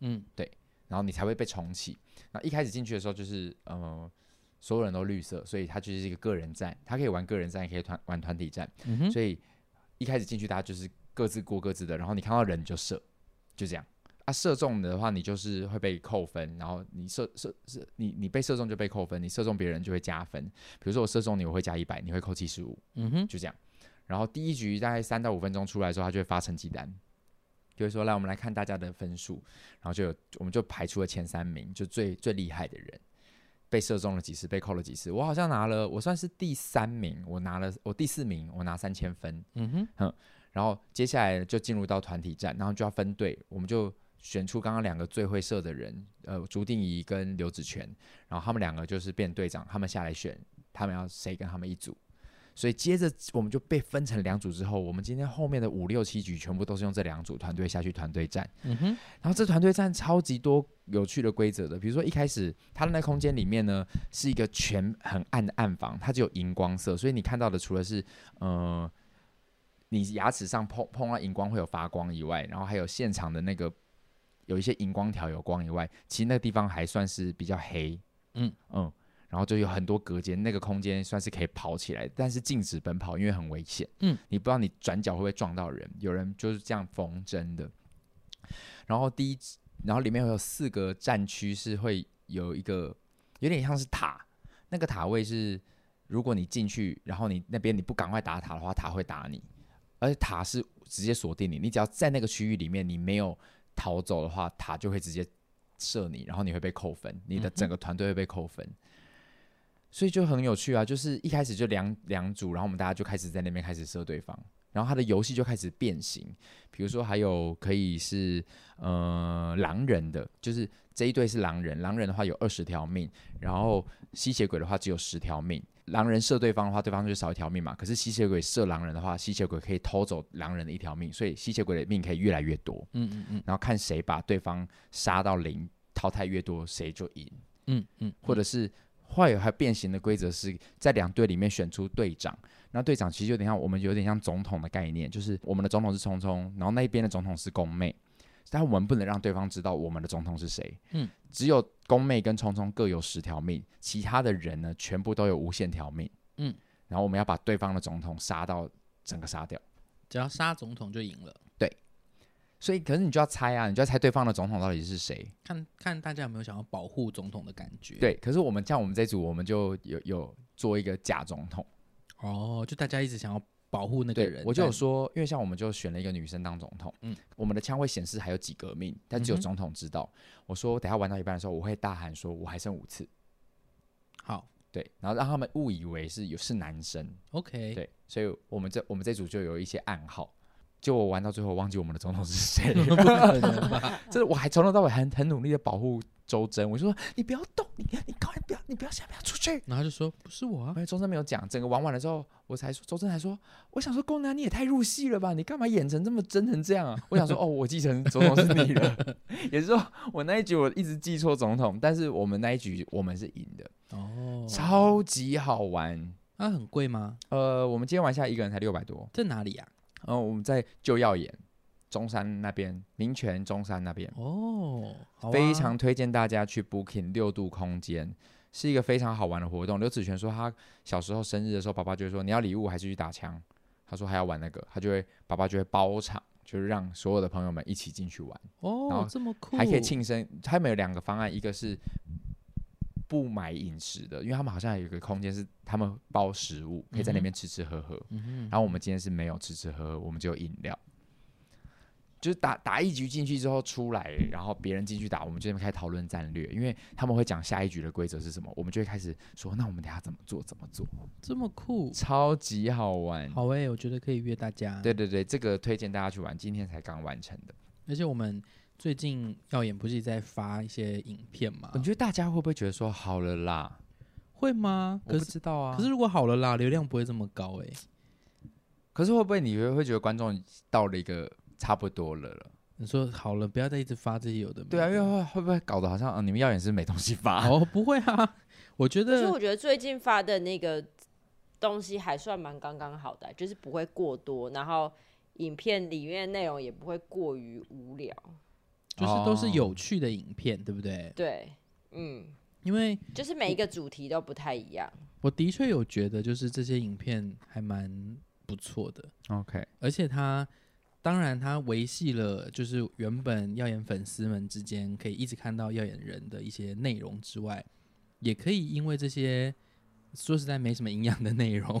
嗯，对，然后你才会被重启。那一开始进去的时候就是，呃。所有人都绿色，所以它就是一个个人战，它可以玩个人战，也可以团玩团体战。嗯哼。所以一开始进去，大家就是各自过各自的，然后你看到人就射，就这样。啊，射中的话，你就是会被扣分，然后你射射射，你你被射中就被扣分，你射中别人就会加分。比如说我射中你，我会加一百，你会扣七十五。嗯哼，就这样。然后第一局大概三到五分钟出来之后，他就会发成绩单，就会说来，我们来看大家的分数，然后就有我们就排出了前三名，就最最厉害的人。被射中了几次，被扣了几次。我好像拿了，我算是第三名，我拿了我第四名，我拿三千分。嗯哼，嗯，然后接下来就进入到团体战，然后就要分队，我们就选出刚刚两个最会射的人，呃，朱定仪跟刘子权，然后他们两个就是变队长，他们下来选，他们要谁跟他们一组。所以接着我们就被分成两组之后，我们今天后面的五六七局全部都是用这两组团队下去团队战。嗯哼，然后这团队战超级多有趣的规则的，比如说一开始它的那空间里面呢是一个全很暗的暗房，它只有荧光色，所以你看到的除了是呃你牙齿上碰碰到荧光会有发光以外，然后还有现场的那个有一些荧光条有光以外，其实那个地方还算是比较黑。嗯嗯。然后就有很多隔间，那个空间算是可以跑起来，但是禁止奔跑，因为很危险。嗯，你不知道你转角会不会撞到人，有人就是这样缝针的。然后第一，然后里面会有四个战区，是会有一个有点像是塔，那个塔位是如果你进去，然后你那边你不赶快打塔的话，塔会打你，而且塔是直接锁定你，你只要在那个区域里面，你没有逃走的话，塔就会直接射你，然后你会被扣分，你的整个团队会被扣分。嗯所以就很有趣啊，就是一开始就两两组，然后我们大家就开始在那边开始射对方，然后他的游戏就开始变形，比如说还有可以是呃狼人的，就是这一队是狼人，狼人的话有二十条命，然后吸血鬼的话只有十条命，狼人射对方的话，对方就少一条命嘛，可是吸血鬼射狼人的话，吸血鬼可以偷走狼人的一条命，所以吸血鬼的命可以越来越多，嗯嗯嗯，然后看谁把对方杀到零，淘汰越多谁就赢，嗯嗯，或者是。会有还变形的规则是在两队里面选出队长，那队长其实有点像我们有点像总统的概念，就是我们的总统是聪聪，然后那一边的总统是宫妹，但我们不能让对方知道我们的总统是谁。嗯，只有宫妹跟聪聪各有十条命，其他的人呢全部都有无限条命。嗯，然后我们要把对方的总统杀到整个杀掉，只要杀总统就赢了。对所以，可是你就要猜啊，你就要猜对方的总统到底是谁？看看大家有没有想要保护总统的感觉。对，可是我们像我们这组，我们就有有做一个假总统。哦，就大家一直想要保护那个人。我就有说，因为像我们就选了一个女生当总统，嗯，我们的枪会显示还有几革命，但只有总统知道。嗯、我说，等下玩到一半的时候，我会大喊说，我还剩五次。好，对，然后让他们误以为是有是男生。OK，对，所以我们这我们这组就有一些暗号。就我玩到最后，忘记我们的总统是谁。这我还从头到尾很很努力的保护周真。我就说你不要动，你你赶快不要，你不要下不要出去。然后他就说不是我啊。而且周真没有讲，整个玩完了之后，我才说周真还说，我想说宫南你也太入戏了吧，你干嘛演成这么真成这样啊？我想说哦，我继承总统是你了。也就是说我那一局我一直记错总统，但是我们那一局我们是赢的哦，超级好玩。那、啊、很贵吗？呃，我们今天玩下一个人才六百多。在哪里呀、啊？然后我们在旧耀眼中山那边，民权中山那边哦，啊、非常推荐大家去 Booking 六度空间，是一个非常好玩的活动。刘子璇说他小时候生日的时候，爸爸就会说你要礼物还是去打枪？他说还要玩那个，他就会爸爸就会包场，就是让所有的朋友们一起进去玩哦，然后这么酷，还可以庆生。他们有两个方案，一个是。不买饮食的，因为他们好像有一个空间是他们包食物，可以在那边吃吃喝喝。嗯、然后我们今天是没有吃吃喝喝，我们只有饮料。就是打打一局进去之后出来，然后别人进去打，我们就开始讨论战略，因为他们会讲下一局的规则是什么，我们就会开始说，那我们等下怎么做？怎么做？这么酷，超级好玩。好诶、欸，我觉得可以约大家。对对对，这个推荐大家去玩，今天才刚完成的。而且我们最近耀眼不是在发一些影片吗？你觉得大家会不会觉得说好了啦？会吗？我不知道啊。可是如果好了啦，流量不会这么高哎、欸。可是会不会你会会觉得观众到了一个？差不多了了，你说好了，不要再一直发这些有的没的。对啊，因为会会不会搞得好像、嗯、你们耀眼是没东西发？哦，不会啊，我觉得。其实我觉得最近发的那个东西还算蛮刚刚好的，就是不会过多，然后影片里面内容也不会过于无聊，就是都是有趣的影片，哦、对不对？对，嗯，因为就是每一个主题都不太一样。我的确有觉得，就是这些影片还蛮不错的。OK，而且它。当然，它维系了就是原本耀眼粉丝们之间可以一直看到耀眼人的一些内容之外，也可以因为这些说实在没什么营养的内容，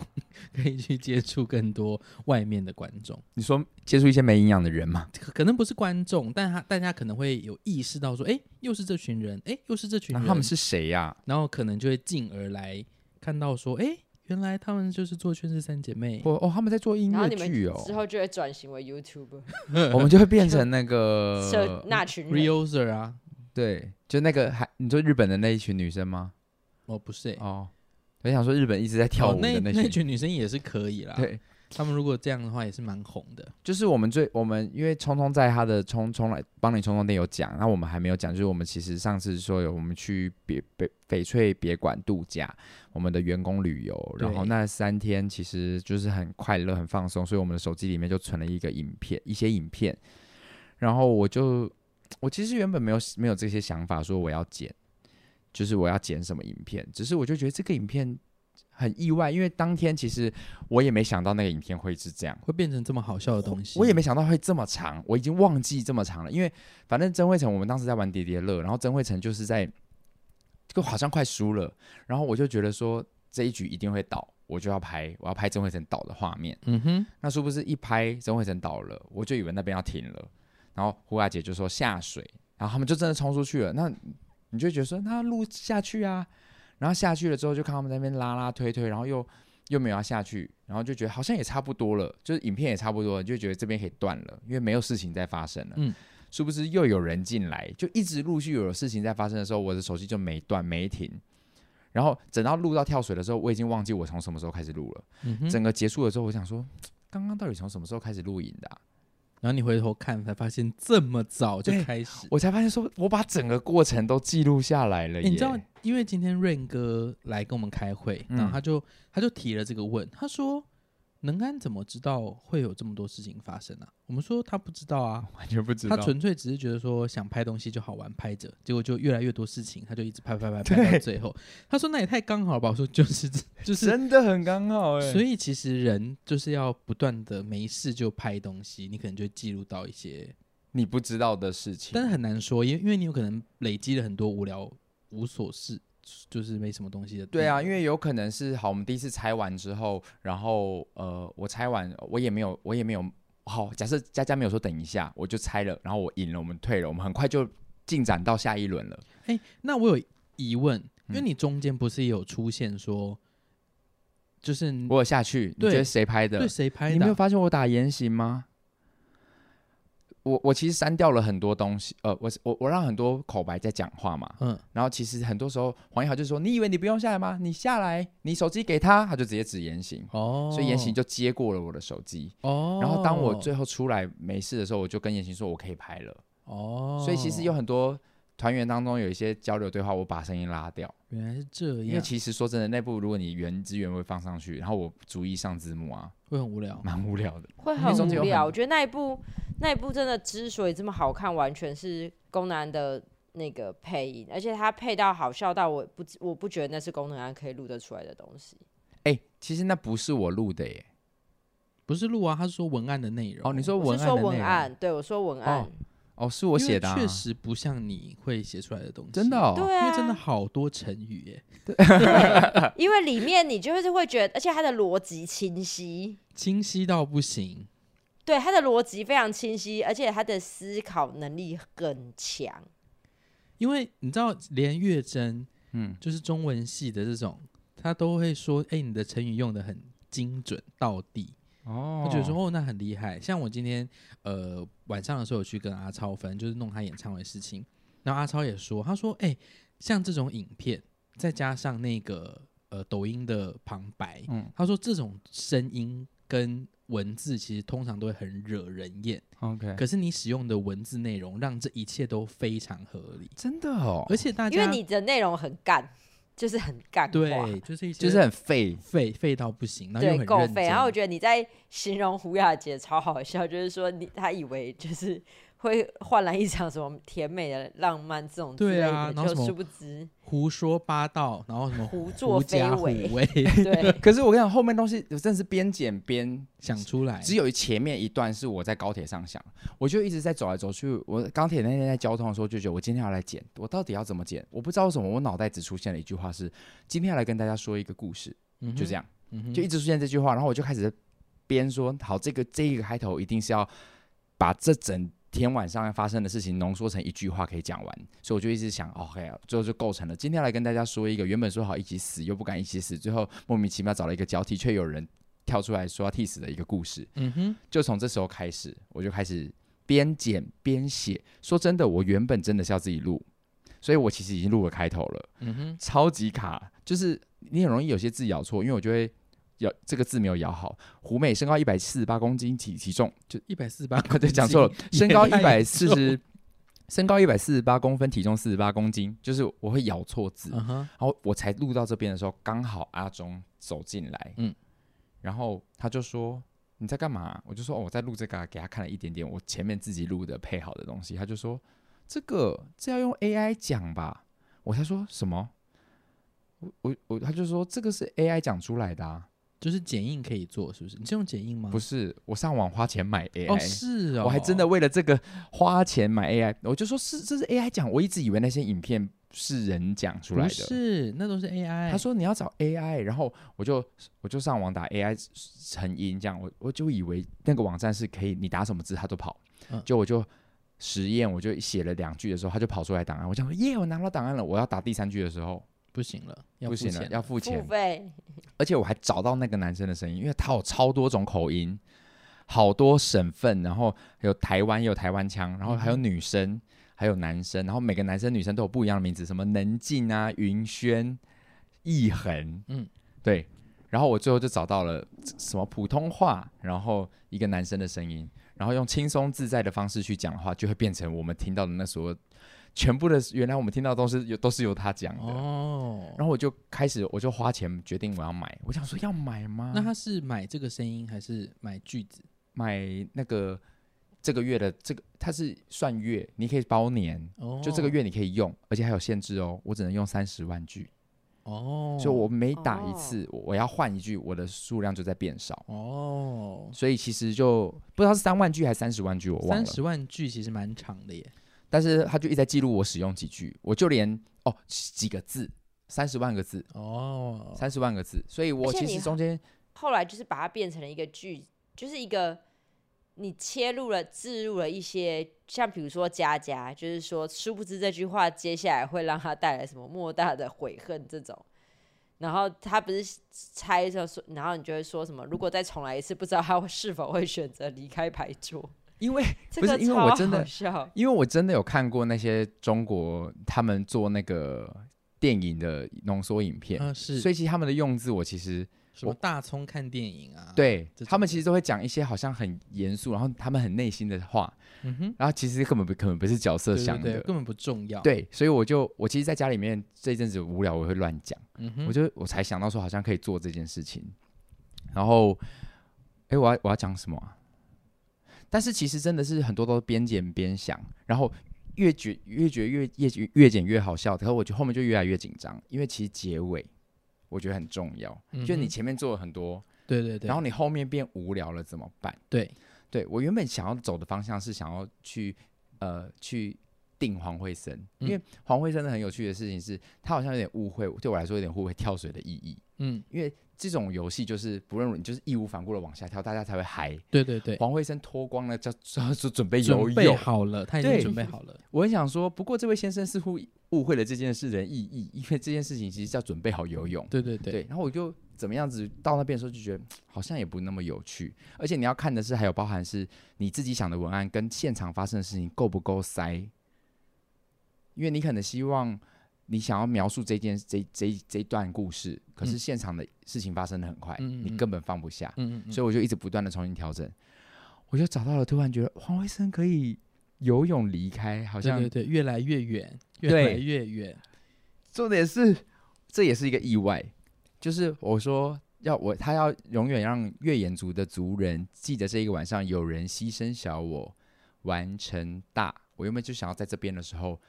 可以去接触更多外面的观众。你说接触一些没营养的人吗？可能不是观众，但他大家可能会有意识到说，哎，又是这群人，哎，又是这群人，他们是谁呀？然后可能就会进而来看到说，哎。原来他们就是做《圈世三姐妹》哦哦，他们在做音乐剧哦。之后就会转型为 YouTuber，我们就会变成那个那群 Realer 啊，对，就那个还你说日本的那一群女生吗？哦，不是哦，我想说日本一直在跳舞的那那群女生也是可以啦。对。他们如果这样的话，也是蛮红的。就是我们最我们因为聪聪在他的聪聪来帮你聪聪店有讲，那我们还没有讲，就是我们其实上次说有我们去别翡翡翠别馆度假，我们的员工旅游，然后那三天其实就是很快乐、很放松，所以我们的手机里面就存了一个影片，一些影片。然后我就我其实原本没有没有这些想法，说我要剪，就是我要剪什么影片，只是我就觉得这个影片。很意外，因为当天其实我也没想到那个影片会是这样，会变成这么好笑的东西。我也没想到会这么长，我已经忘记这么长了。因为反正曾慧成，我们当时在玩叠叠乐，然后曾慧成就是在，就好像快输了，然后我就觉得说这一局一定会倒，我就要拍，我要拍曾慧成倒的画面。嗯哼，那殊不知一拍曾慧成倒了，我就以为那边要停了，然后胡雅姐就说下水，然后他们就真的冲出去了。那你就觉得说那录下去啊？然后下去了之后，就看他们在那边拉拉推推，然后又又没有要下去，然后就觉得好像也差不多了，就是影片也差不多了，就觉得这边可以断了，因为没有事情在发生了。嗯，是不是又有人进来？就一直陆续有事情在发生的时候，我的手机就没断没停。然后等到录到跳水的时候，我已经忘记我从什么时候开始录了。嗯哼。整个结束的时候，我想说，刚刚到底从什么时候开始录影的啊？然后你回头看，才发现这么早就开始，我才发现说，我把整个过程都记录下来了。你知道，因为今天 Rain 哥来跟我们开会，然后他就他就提了这个问，他说。能安怎么知道会有这么多事情发生啊？我们说他不知道啊，完全不知道。他纯粹只是觉得说想拍东西就好玩，拍着，结果就越来越多事情，他就一直拍拍拍拍到最后。他说那也太刚好了吧？我说就是就是真的很刚好哎。所以其实人就是要不断的没事就拍东西，你可能就记录到一些你不知道的事情。但是很难说，因为因为你有可能累积了很多无聊无所事。就是没什么东西的。对啊，因为有可能是好，我们第一次拆完之后，然后呃，我拆完我也没有，我也没有好。假设佳佳没有说等一下，我就拆了，然后我赢了，我们退了，我们很快就进展到下一轮了。哎，那我有疑问，因为你中间不是也有出现说，就是我有下去，你觉得谁拍的？对，谁拍的？你没有发现我打言行吗？我我其实删掉了很多东西，呃，我我我让很多口白在讲话嘛，嗯，然后其实很多时候黄一豪就说：“你以为你不用下来吗？你下来，你手机给他，他就直接指言行，哦，所以言行就接过了我的手机，哦，然后当我最后出来没事的时候，我就跟言行说我可以拍了，哦，所以其实有很多。团员当中有一些交流对话，我把声音拉掉。原来是这样。因为其实说真的，那部如果你原资源会放上去，然后我逐一上字幕啊，会很无聊，蛮无聊的。会很无聊。我觉得那一部那一部真的之所以这么好看，完全是宫南的那个配音，而且他配到好笑到我不我不觉得那是宫南可以录得出来的东西。哎、欸，其实那不是我录的耶，不是录啊，他是说文案的内容。哦，你说文案？说文案，对我说文案。哦哦，是我写的，啊，确实不像你会写出来的东西，真的，哦，对啊，因为真的好多成语耶，对，因为里面你就是会觉得，而且它的逻辑清晰，清晰到不行，对，他的逻辑非常清晰，而且他的思考能力很强。因为你知道，连月珍，嗯，就是中文系的这种，他都会说：“哎、欸，你的成语用的很精准到地。”哦，我觉得说：“哦，那很厉害。”像我今天呃晚上的时候有去跟阿超反正，就是弄他演唱会的事情，然后阿超也说：“他说，哎、欸，像这种影片，再加上那个。”呃，抖音的旁白，嗯，他说这种声音跟文字其实通常都会很惹人厌，OK。可是你使用的文字内容，让这一切都非常合理，真的哦。而且大家因为你的内容很干，就是很干，对，就是一些就是很废废废到不行，然后又很够废。然后我觉得你在形容胡雅洁超好笑，就是说你他以为就是。会换来一场什么甜美的浪漫这种之类的，对啊，然后殊不知胡说八道，然后什么胡作非为，对。可是我跟你讲，后面东西真的是边剪边想出来。只有前面一段是我在高铁上想，我就一直在走来走去。我高铁那天在交通的时候就觉得，我今天要来剪，我到底要怎么剪？我不知道为什么，我脑袋只出现了一句话是：今天要来跟大家说一个故事，嗯、就这样、嗯，就一直出现这句话。然后我就开始边说，好，这个这一个开头一定是要把这整。天晚上发生的事情浓缩成一句话可以讲完，所以我就一直想，OK，最后就构成了。今天来跟大家说一个原本说好一起死又不敢一起死，最后莫名其妙找了一个交替，却有人跳出来说要替死的一个故事。嗯哼，就从这时候开始，我就开始边剪边写。说真的，我原本真的是要自己录，所以我其实已经录了开头了。嗯哼，超级卡，就是你很容易有些字咬错，因为我就会。咬这个字没有咬好。胡美身高一百四十八公斤，体体重就一百四十八，对，讲错了，身高一百四十，身高一百四十八公分，体重四十八公斤，就是我会咬错字，uh -huh. 然后我才录到这边的时候，刚好阿忠走进来，嗯，然后他就说你在干嘛？我就说哦，我在录这个，给他看了一点点我前面自己录的配好的东西，他就说这个这要用 AI 讲吧？我才说什么？我我我，他就说这个是 AI 讲出来的啊。就是剪映可以做，是不是？你是用剪映吗？不是，我上网花钱买 AI。哦，是哦，我还真的为了这个花钱买 AI。我就说是，这是 AI 讲。我一直以为那些影片是人讲出来的，是，那都是 AI。他说你要找 AI，然后我就我就上网打 AI 成音，这样我我就以为那个网站是可以，你打什么字它都跑。嗯，就我就实验，我就写了两句的时候，他就跑出来档案。我讲耶，我拿到档案了。我要打第三句的时候。不行了，不行了，要付钱，付费。而且我还找到那个男生的声音，因为他有超多种口音，好多省份，然后还有台湾也有台湾腔，然后还有女生，嗯、还有男生，然后每个男生女生都有不一样的名字，什么能静啊、云轩、易恒，嗯，对。然后我最后就找到了什么普通话，然后一个男生的声音，然后用轻松自在的方式去讲话，就会变成我们听到的那所。全部的原来我们听到都是有都是由他讲的。哦，然后我就开始我就花钱决定我要买，我想说要买吗？那他是买这个声音还是买句子？买那个这个月的这个，他是算月，你可以包年哦，就这个月你可以用，而且还有限制哦，我只能用三十万句。哦，所以我每打一次，哦、我要换一句，我的数量就在变少。哦，所以其实就不知道是三万句还是三十万句，我忘了。三十万句其实蛮长的耶。但是他就一直在记录我使用几句，我就连哦几个字，三十万个字哦，三十万个字，所以我其实中间后来就是把它变成了一个句，就是一个你切入了、置入了一些，像比如说佳佳，就是说殊不知这句话接下来会让他带来什么莫大的悔恨这种，然后他不是猜着说，然后你就会说什么，如果再重来一次，不知道他是否会选择离开牌桌。因为 不是因为我真的，因为我真的有看过那些中国他们做那个电影的浓缩影片，嗯，是，所以其实他们的用字我其实什么大葱看电影啊，对，他们其实都会讲一些好像很严肃，然后他们很内心的话，嗯哼，然后其实根本不可能不是角色想的，根本不重要，对，所以我就我其实在家里面这一阵子无聊我会乱讲，嗯哼，我就我才想到说好像可以做这件事情，然后，哎，我要我要讲什么啊？但是其实真的是很多都边剪边想，然后越觉越觉得越越越剪越好笑，然后我觉得后面就越来越紧张，因为其实结尾我觉得很重要，嗯、就你前面做了很多，对对对，然后你后面变无聊了怎么办？对，对我原本想要走的方向是想要去呃去定黄慧生，因为黄慧生的很有趣的事情是，他好像有点误会，对我来说有点误会跳水的意义。嗯，因为这种游戏就是不论你就是义无反顾的往下跳，大家才会嗨。对对对，黄慧生脱光了，就就准备游泳，准备好了，他已经准备好了。我很想说，不过这位先生似乎误会了这件事的意义，因为这件事情其实叫准备好游泳。对对对，对，然后我就怎么样子到那边的时候就觉得好像也不那么有趣，而且你要看的是还有包含是你自己想的文案跟现场发生的事情够不够塞，因为你可能希望。你想要描述这件这这这段故事，可是现场的事情发生的很快，嗯、你根本放不下，嗯嗯嗯，所以我就一直不断的重新调整，我就找到了，突然觉得黄维生可以游泳离开，好像对对对，越来越远，越来越远。重点是，这也是一个意外，就是我说要我他要永远让越野族的族人记得这一个晚上有人牺牲小我完成大，我原本就想要在这边的时候。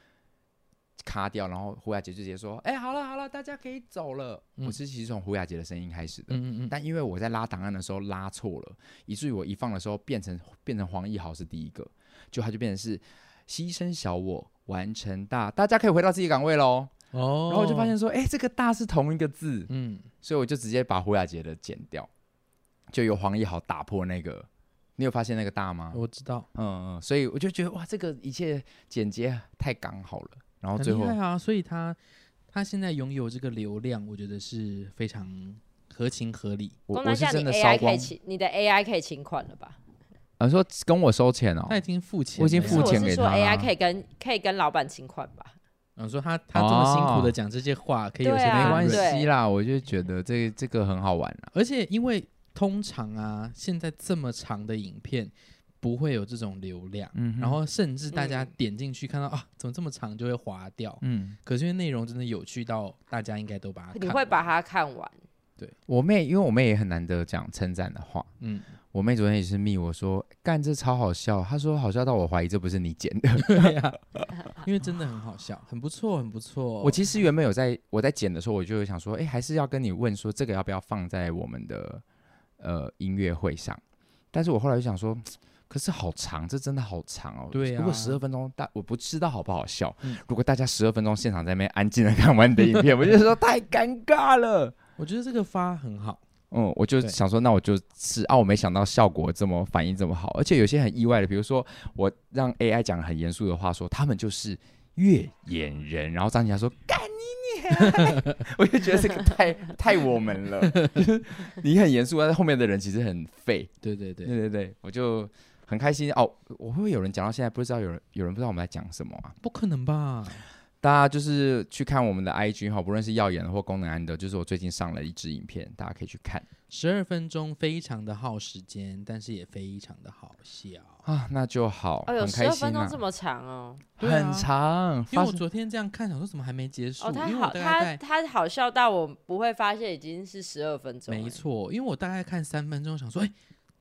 卡掉，然后胡雅杰就直接说：“哎、欸，好了好了，大家可以走了。嗯”我是其实从胡雅杰的声音开始的，嗯嗯嗯，但因为我在拉档案的时候拉错了，以至于我一放的时候变成变成黄义豪是第一个，就他就变成是牺牲小我完成大，大家可以回到自己岗位喽。哦，然后我就发现说：“哎、欸，这个大是同一个字。”嗯，所以我就直接把胡雅杰的剪掉，就由黄义豪打破那个。你有发现那个大吗？我知道，嗯嗯，所以我就觉得哇，这个一切简洁太刚好了。然后最后，啊！所以他他现在拥有这个流量，我觉得是非常合情合理。我我是真的烧光，你的 AI 可以请款了吧？啊，说跟我收钱哦，他已经付钱，我已经付钱给他。我是说 AI 可以跟可以跟老板请款吧？嗯，说他他这么辛苦的讲这些话，哦、可以有些没关系啦。我就觉得这个、这个很好玩了，而且因为通常啊，现在这么长的影片。不会有这种流量，嗯、然后甚至大家点进去看到、嗯、啊，怎么这么长就会划掉，嗯，可是因为内容真的有趣到大家应该都把它看完，你会把它看完。对，我妹，因为我妹也很难得讲称赞的话，嗯，我妹昨天也是密我说干这超好笑，她说好笑到我怀疑这不是你剪的，对呀、啊，因为真的很好笑，很不错，很不错。我其实原本有在我在剪的时候，我就想说，哎，还是要跟你问说这个要不要放在我们的呃音乐会上，但是我后来就想说。可是好长，这真的好长哦。对啊，如果十二分钟，大我不知道好不好笑。嗯、如果大家十二分钟现场在那边安静的看完你的影片，我就说太尴尬了。我觉得这个发很好。嗯，我就想说，那我就是啊，我没想到效果这么反应这么好，而且有些很意外的，比如说我让 AI 讲很严肃的话说，说他们就是越演人，然后张起来说干你你，我就觉得这个太太我们了。你很严肃，但是后面的人其实很废。对对对对对对，我就。很开心哦！我会不会有人讲到现在不知道有人有人不知道我们在讲什么啊？不可能吧？大家就是去看我们的 IG 哈，不论是耀眼的或功能安的，就是我最近上了一支影片，大家可以去看。十二分钟非常的耗时间，但是也非常的好笑啊！那就好，哦，有十二分钟这么长哦，很长。因为我昨天这样看，想说怎么还没结束？哦，他好，他他好笑到我不会发现已经是十二分钟。没错，因为我大概看三分钟，想说，哎。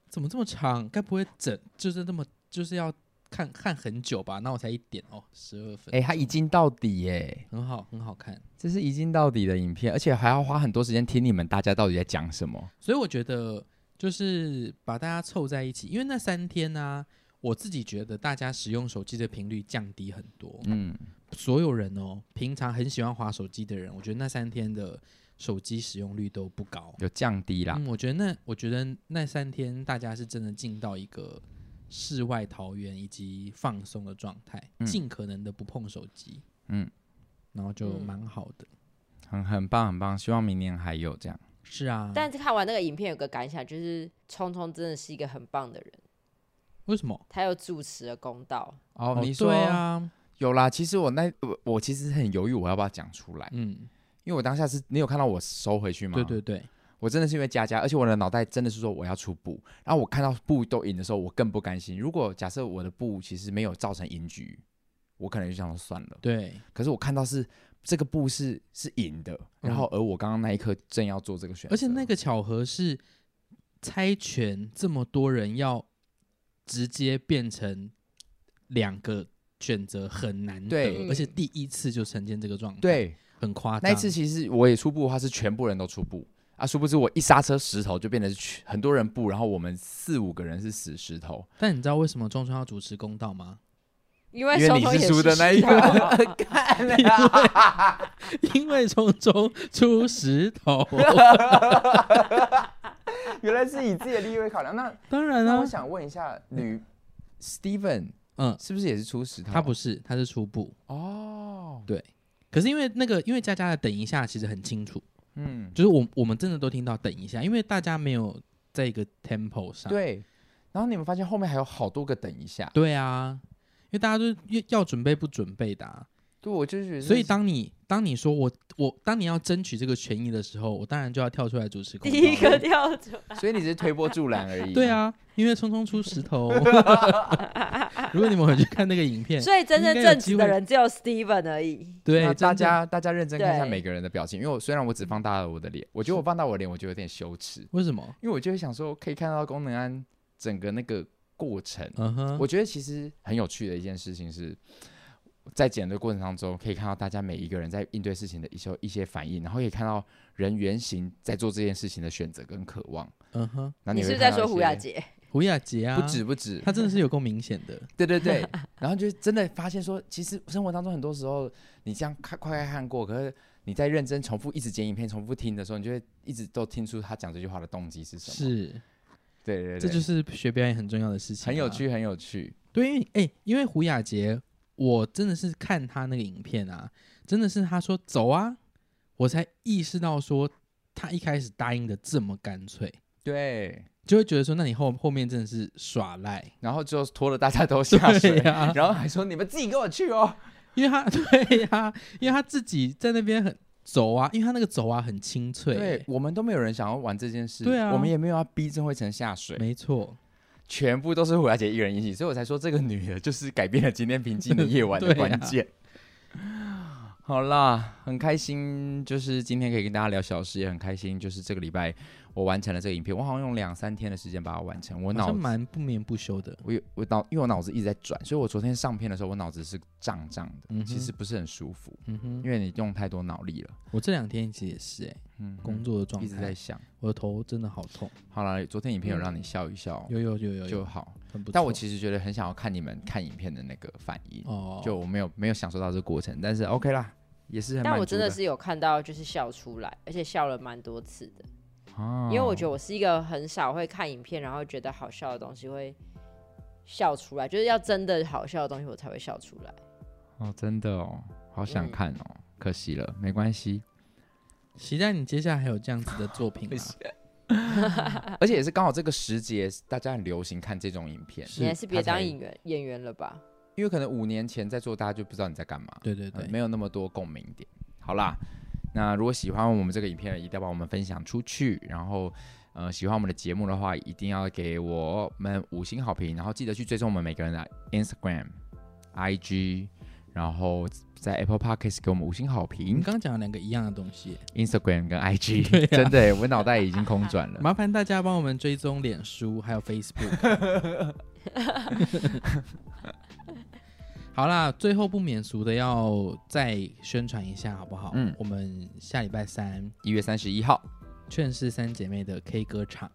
怎么这么长？该不会整就是那么就是要看看很久吧？那我才一点哦，十二分。哎、欸，他一镜到底耶，很好，很好看。这是一镜到底的影片，而且还要花很多时间听你们大家到底在讲什么。所以我觉得就是把大家凑在一起，因为那三天呢、啊，我自己觉得大家使用手机的频率降低很多。嗯，所有人哦，平常很喜欢滑手机的人，我觉得那三天的。手机使用率都不高，有降低啦。嗯，我觉得那我觉得那三天大家是真的进到一个世外桃源以及放松的状态，尽、嗯、可能的不碰手机。嗯，然后就蛮好的，很很棒很棒。希望明年还有这样。是啊，但是看完那个影片有个感想，就是聪聪真的是一个很棒的人。为什么？他有主持的公道。哦，你说啊，有啦。其实我那我我其实很犹豫，我要不要讲出来？嗯。因为我当下是你有看到我收回去吗？对对对，我真的是因为加加，而且我的脑袋真的是说我要出布，然后我看到布都赢的时候，我更不甘心。如果假设我的布其实没有造成赢局，我可能就想说算了。对，可是我看到是这个布是是赢的，然后而我刚刚那一刻正要做这个选择，而且那个巧合是猜拳这么多人要直接变成两个选择很难得，对，而且第一次就呈现这个状态，对。很夸张。那一次其实我也出步的话是全部人都出步啊，殊不知我一刹车石头就变成很多人布，然后我们四五个人是死石头。但你知道为什么钟聪要主持公道吗？因为，因为你是输的那一个。干了 因为从中出石头。原来是以自己的利益为考量。那当然了、啊。我想问一下，女 Steven，嗯，是不是也是出石头？他不是，他是初步。哦，对。可是因为那个，因为佳佳的等一下其实很清楚，嗯，就是我我们真的都听到等一下，因为大家没有在一个 tempo 上。对。然后你们发现后面还有好多个等一下。对啊，因为大家都要准备不准备的、啊。对，我就是觉得。所以当你当你说我我当你要争取这个权益的时候，我当然就要跳出来主持。第一个跳出来。所以你只是推波助澜而已。对啊，因为匆匆出石头。如果你们回去看那个影片，所以真正正直的人只有 Steven 而已。对，大家大家认真看一下每个人的表情，因为我虽然我只放大了我的脸，我觉得我放大我的脸，我就有点羞耻。为什么？因为我就会想说，可以看到功能安整个那个。过程，uh huh. 我觉得其实很有趣的一件事情是，在剪的过程当中，可以看到大家每一个人在应对事情的一些一些反应，然后可以看到人原型在做这件事情的选择跟渴望。嗯哼、uh，huh. 你是不是在说胡雅洁？胡雅洁啊，不止不止，他真的是有够明显的。对对对，然后就真的发现说，其实生活当中很多时候，你这样看快快看过，可是你在认真重复一直剪影片、重复听的时候，你就会一直都听出他讲这句话的动机是什么。是。对对对，这就是学表演很重要的事情，很有趣，很有趣。对，因为哎，因为胡雅洁，我真的是看他那个影片啊，真的是他说走啊，我才意识到说他一开始答应的这么干脆，对，就会觉得说，那你后后面真的是耍赖，然后就拖了大家都 下水啊，然后还说你们自己跟我去哦，因为他 对呀、啊，因为他自己在那边很。走啊，因为他那个走啊很清脆。对，我们都没有人想要玩这件事。对啊，我们也没有要逼郑慧成下水。没错，全部都是胡雅姐一人引起，所以我才说这个女的就是改变了今天平静的夜晚的 关键。好啦，很开心，就是今天可以跟大家聊小事，也很开心，就是这个礼拜我完成了这个影片，我好像用两三天的时间把它完成。我脑子蛮不眠不休的，我有我脑，因为我脑子一直在转，所以我昨天上片的时候，我脑子是胀胀的，嗯、其实不是很舒服，嗯哼，因为你用太多脑力了。我这两天其实也是、欸，哎，嗯，工作的状态一直在想，我的头真的好痛。好了，昨天影片有让你笑一笑，有有有有就好，但我其实觉得很想要看你们看影片的那个反应，哦，就我没有没有享受到这个过程，但是 OK 啦。也是很，但我真的是有看到，就是笑出来，而且笑了蛮多次的。哦，因为我觉得我是一个很少会看影片，然后觉得好笑的东西会笑出来，就是要真的好笑的东西我才会笑出来。哦，真的哦，好想看哦，嗯、可惜了，没关系。期待你接下来还有这样子的作品 吗？而且也是刚好这个时节，大家很流行看这种影片。你还是别当演员演员了吧。因为可能五年前在做，大家就不知道你在干嘛。对对对，呃，没有那么多共鸣点。好啦，那如果喜欢我们这个影片，一定要帮我们分享出去。然后，呃，喜欢我们的节目的话，一定要给我们五星好评。然后记得去追踪我们每个人的 Instagram、IG，然后在 Apple Podcast 给我们五星好评。你刚刚讲了两个一样的东西，Instagram 跟 IG，啊、真的，我脑袋已经空转了。麻烦大家帮我们追踪脸书还有 Facebook。好啦，最后不免俗的要再宣传一下，好不好？嗯，我们下礼拜三一月三十一号，劝世三姐妹的 K 歌场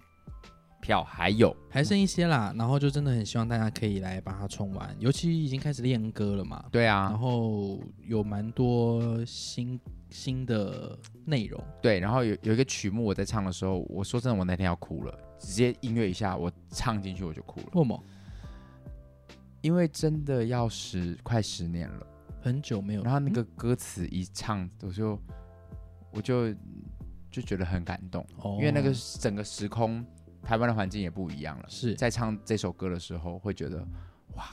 票还有还剩一些啦，然后就真的很希望大家可以来把它冲完，尤其已经开始练歌了嘛。对啊，然后有蛮多新新的内容。对，然后有有一个曲目我在唱的时候，我说真的，我那天要哭了，直接音乐一下，我唱进去我就哭了。为什么？因为真的要十快十年了，很久没有。然后那个歌词一唱，我就我就就觉得很感动。哦，因为那个整个时空，台湾的环境也不一样了。是在唱这首歌的时候，会觉得哇。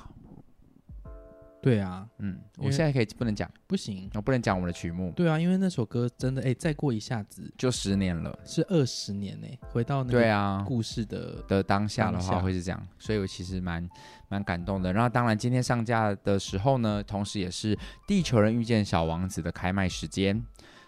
对啊，嗯，我现在可以不能讲，不行，我不能讲我们的曲目。对啊，因为那首歌真的，哎，再过一下子就十年了，是二十年呢。回到那个故事的的当下的话，会是这样，所以我其实蛮蛮感动的。然后当然今天上架的时候呢，同时也是《地球人遇见小王子》的开卖时间，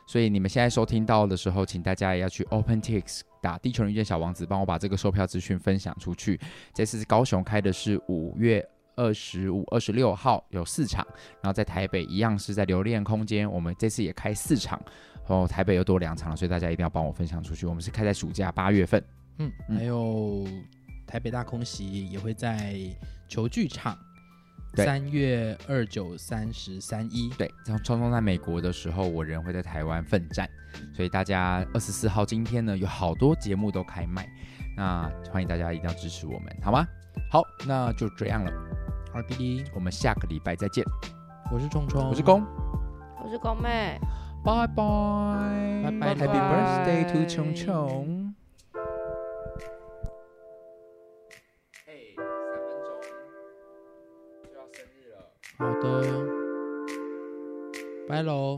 所以你们现在收听到的时候，请大家也要去 OpenTix 打《地球人遇见小王子》，帮我把这个售票资讯分享出去。这次高雄开的是五月。二十五、二十六号有四场，然后在台北一样是在留恋空间，我们这次也开四场，然后台北又多两场了，所以大家一定要帮我分享出去。我们是开在暑假八月份，嗯，还有台北大空袭也会在球剧场，三月二九三十三一，对，像聪聪在美国的时候，我人会在台湾奋战，所以大家二十四号今天呢，有好多节目都开卖，那欢迎大家一定要支持我们，好吗？好，那就这样了，好弟弟，我们下个礼拜再见。我是聪聪，我是公，我是公妹，拜拜，拜拜，Happy Birthday to 聪聪。好的，拜喽。